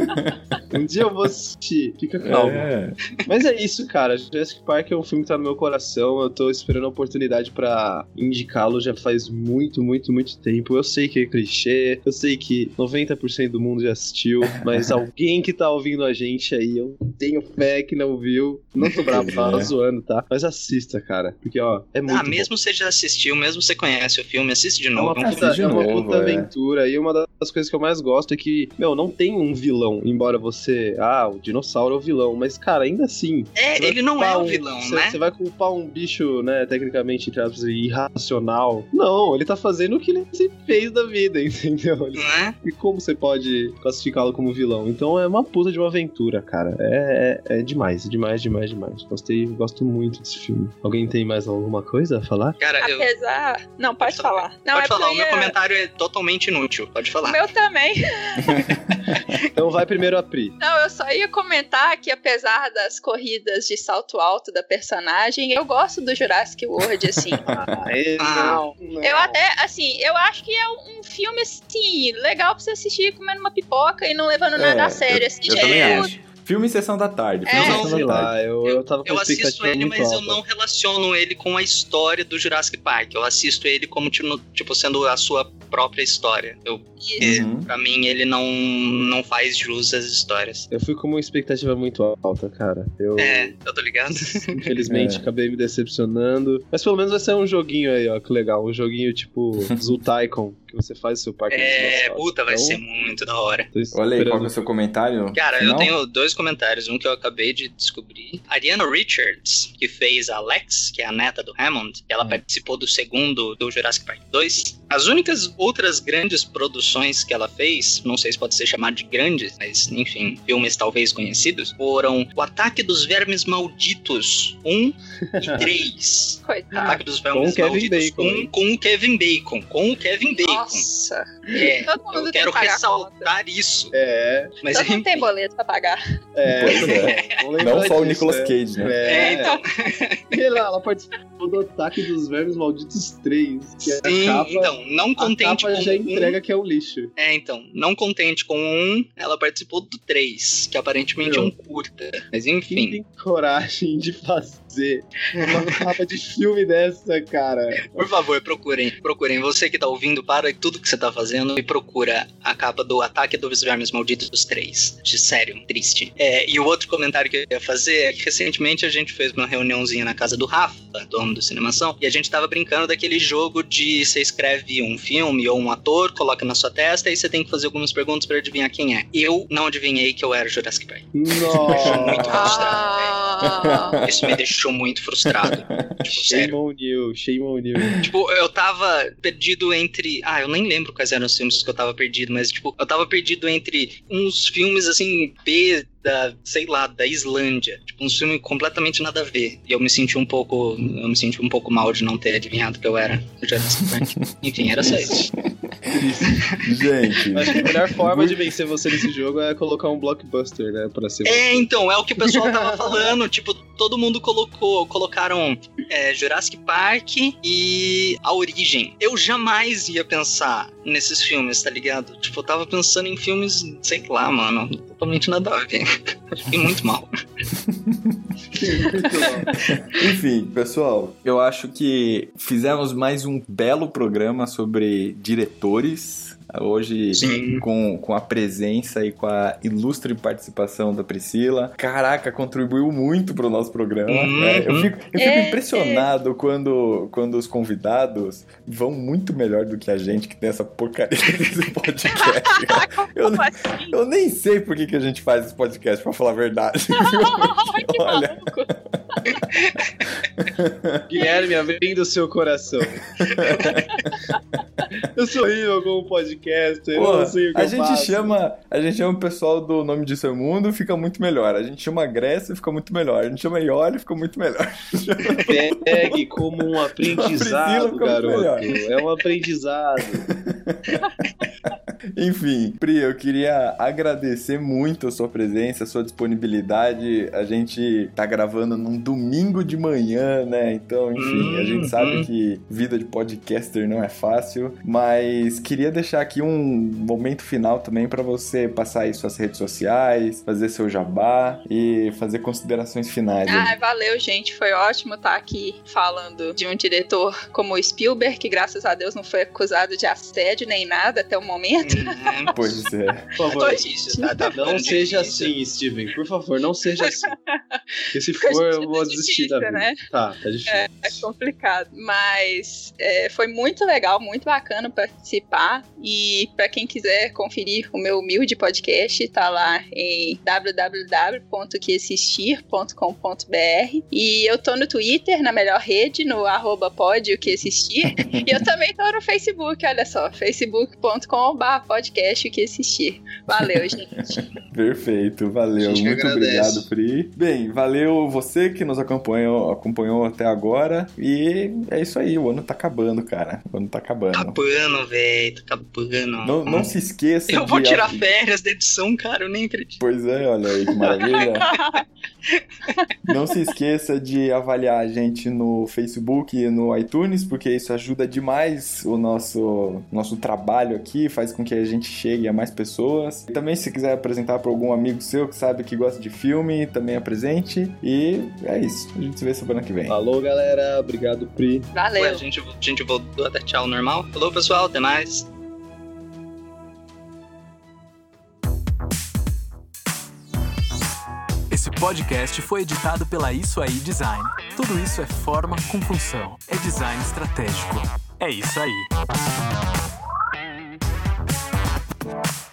Um dia eu vou assistir. Fica calmo. É. Mas é isso, cara. Jurassic Park é um filme que tá no meu coração. Eu tô esperando a oportunidade pra indicá-lo já faz muito, muito, muito tempo. Eu sei que é clichê, eu sei que 90% do mundo já assistiu, mas alguém que tá ouvindo a gente aí, eu tenho fé que não viu. Não tô bravo, tava É. zoando, tá? Mas assista, cara. Porque, ó, é muito ah, bom. mesmo você já assistiu, mesmo você conhece o filme, assiste de É novo. uma É um puta, de é uma novo, puta é. aventura. E uma das coisas que eu mais gosto é que, meu, não tem um vilão. Embora você. Ah, o dinossauro é o vilão. Mas, cara, ainda assim. É, ele não é o um- vilão, você, né? Você vai culpar um bicho, né, tecnicamente, entre aspas, irracional. Não, ele tá fazendo o que ele sempre fez da vida, entendeu? Ele- Né? E como você pode classificá-lo como vilão? Então é uma puta de uma aventura, cara. É, é, é demais, demais, demais, demais. Gostei, gosto muito desse filme. Alguém tem mais alguma coisa a falar? Cara, eu. Apesar. Não, pode falar. Não, Pode é falar, o meu eu ia- comentário é totalmente inútil. Pode O falar. meu também. Então vai primeiro a Pri. Não, eu só ia comentar que apesar das corridas de salto alto da personagem, eu gosto do Jurassic World, assim. Aê, Ah. não, Eu até, assim, eu acho que é um filme, assim, legal pra você assistir comendo uma pipoca e não levando nada É, a sério, assim. Eu também tipo, acho. Filme Sessão da Tarde. Filme É. Sessão sei da Tarde. eu, eu tava com Eu assisto expectativa ele, mas eu alta. não relaciono ele com a história do Jurassic Park. Eu assisto ele como, tipo, tipo, sendo a sua própria história. Eu. Uhum. Pra mim, ele não, não faz jus às histórias. Eu fui com uma expectativa muito alta, cara. Eu, É, eu tô ligado. infelizmente, É. acabei me decepcionando. Mas pelo menos vai ser um joguinho aí, ó, que legal. Um joguinho tipo Zoo Tycoon, que você faz o seu parque de É, puta, vai Então, ser muito da hora. Olha aí, qual é o seu comentário? Cara, eu final? tenho dois comentários. Um que eu acabei de descobrir. Ariana Richards, que fez a Lex, que é a neta do Hammond, ela participou do segundo do Jurassic Park 2. As únicas outras grandes produções que ela fez, não sei se pode ser chamado de grandes, mas enfim, filmes talvez conhecidos, foram O Ataque dos Vermes Malditos 1 e 3. Coitado. Ataque dos Com Vermes Malditos Bacon, 1 hein? com o Kevin Bacon. Com o Kevin Bacon. Nossa. É, Todo mundo eu tem quero que pagar a ressaltar isso. É, Mas Todo mundo tem enfim. boleto pra pagar. é. Pois é. Não só o Nicolas né? Cage, né? É, É, então. E ela, ela participou do Ataque dos Vermes Malditos 3. Que é Sim, a capa, então, não a contente capa com já um- entrega que é um lixo. É, então, não contente com um, ela participou do 3, que aparentemente é um curta. Mas Quem enfim. tem coragem de fazer uma capa de filme dessa, cara? Por favor, procurem. Procurem. Você que tá ouvindo, para tudo que você tá fazendo e procura a capa do Ataque dos Vermes Malditos 3. De sério, triste. É, e o outro comentário que eu ia fazer é que recentemente a gente fez uma reuniãozinha na casa do Rafa, dono do Cinemação, e a gente tava brincando daquele jogo de você escreve um filme ou um ator, coloca na sua testa e você tem que fazer algumas perguntas pra adivinhar quem é. Eu não adivinhei que eu era Jurassic Park. Nossa! Muito frustrado. Ah, Isso me deixou muito frustrado. Tipo, sério. Shame on you, shame on you. Tipo, eu tava perdido entre. Ah, eu nem lembro quais eram os filmes que eu tava perdido, mas, tipo, eu tava perdido entre uns filmes assim, B da, sei lá, da Islândia. Tipo, um filme completamente nada a ver. E eu me senti um pouco. Eu me senti um pouco mal de não ter adivinhado que eu era o Jurassic Park. Enfim, era só isso. Gente. Acho que a melhor forma de vencer você nesse jogo é colocar um blockbuster, né? Pra ser. É, então, é o que o pessoal tava falando. Tipo, todo mundo colocou, colocaram é, Jurassic Park e A Origem. Eu jamais ia pensar nesses filmes, tá ligado? Tipo, eu tava pensando em filmes, sei lá, mano, totalmente nada a ver. Fiquei muito mal. Enfim, pessoal, eu acho que fizemos mais um belo programa sobre diretores. Hoje, com, com a presença e com a ilustre participação da Priscila. Caraca, contribuiu muito pro nosso programa. Uhum. né? Eu fico, eu fico É, impressionado quando, quando os convidados vão muito melhor do que a gente que tem essa porcaria desse podcast. eu, assim? eu nem sei por que, que a gente faz esse podcast, pra falar a verdade. que Olha. maluco. Guilherme, abrindo o seu coração. eu sou horrível como podcaster, eu Pô, não sei o que a eu gente faço. chama, a gente chama o pessoal do Nome Disso é Mundo, fica muito melhor. A gente chama a Grécia, fica muito melhor. A gente chama Ioli, fica muito melhor. Pegue como um aprendizado, garoto. É um aprendizado. Enfim, Pri, eu queria agradecer muito a sua presença, a sua disponibilidade. A gente tá gravando num domingo de manhã, né? Então, enfim, a gente Hum, sabe que vida de podcaster não é fácil, mas queria deixar aqui um momento final também pra você passar aí suas redes sociais, fazer seu jabá e fazer considerações finais. aí. Ah, valeu, gente. Foi ótimo estar aqui falando de um diretor como Spielberg, que graças a Deus não foi acusado de assédio nem nada até o momento. Pois é. Por favor, Difícil, tá, tá não seja difícil. assim, Steven. Por favor, não seja assim. Porque se Fica for, eu difícil, vou desistir da vida. né? Tá, tá difícil. É, é complicado, mas é, foi muito legal, muito bacana participar. E para quem quiser conferir o meu humilde podcast, tá lá em www.queassistir.com.br. E eu tô no Twitter, na melhor rede, no arroba pode o que assistir. e eu também tô no Facebook, olha só, facebook.com.br podcast o que assistir. Valeu, gente. Perfeito, valeu. Gente Muito agradece. obrigado, Pri. Bem, valeu você que nos acompanhou, acompanhou até agora. E é isso aí, o ano tá acabando, cara. O ano tá acabando. Acabando, velho, tá acabando. Não, não se esqueça Eu de. vou tirar férias da edição, cara, eu nem acredito. Pois é, olha aí que maravilha. Não se esqueça de avaliar a gente no Facebook e no iTunes, porque isso ajuda demais o nosso, nosso trabalho aqui, faz com que a gente chegue a mais pessoas. Também, se quiser apresentar para algum amigo seu que sabe que gosta de filme, também apresente. E é isso. A gente se vê semana que vem. Falou, galera. Obrigado, Pri. Valeu. Ué, a gente, a gente voltou até tchau normal. Falou, pessoal, até mais. Esse podcast foi editado pela Isso Aí Design. Tudo isso é forma com função. É design estratégico. É isso aí. Bye.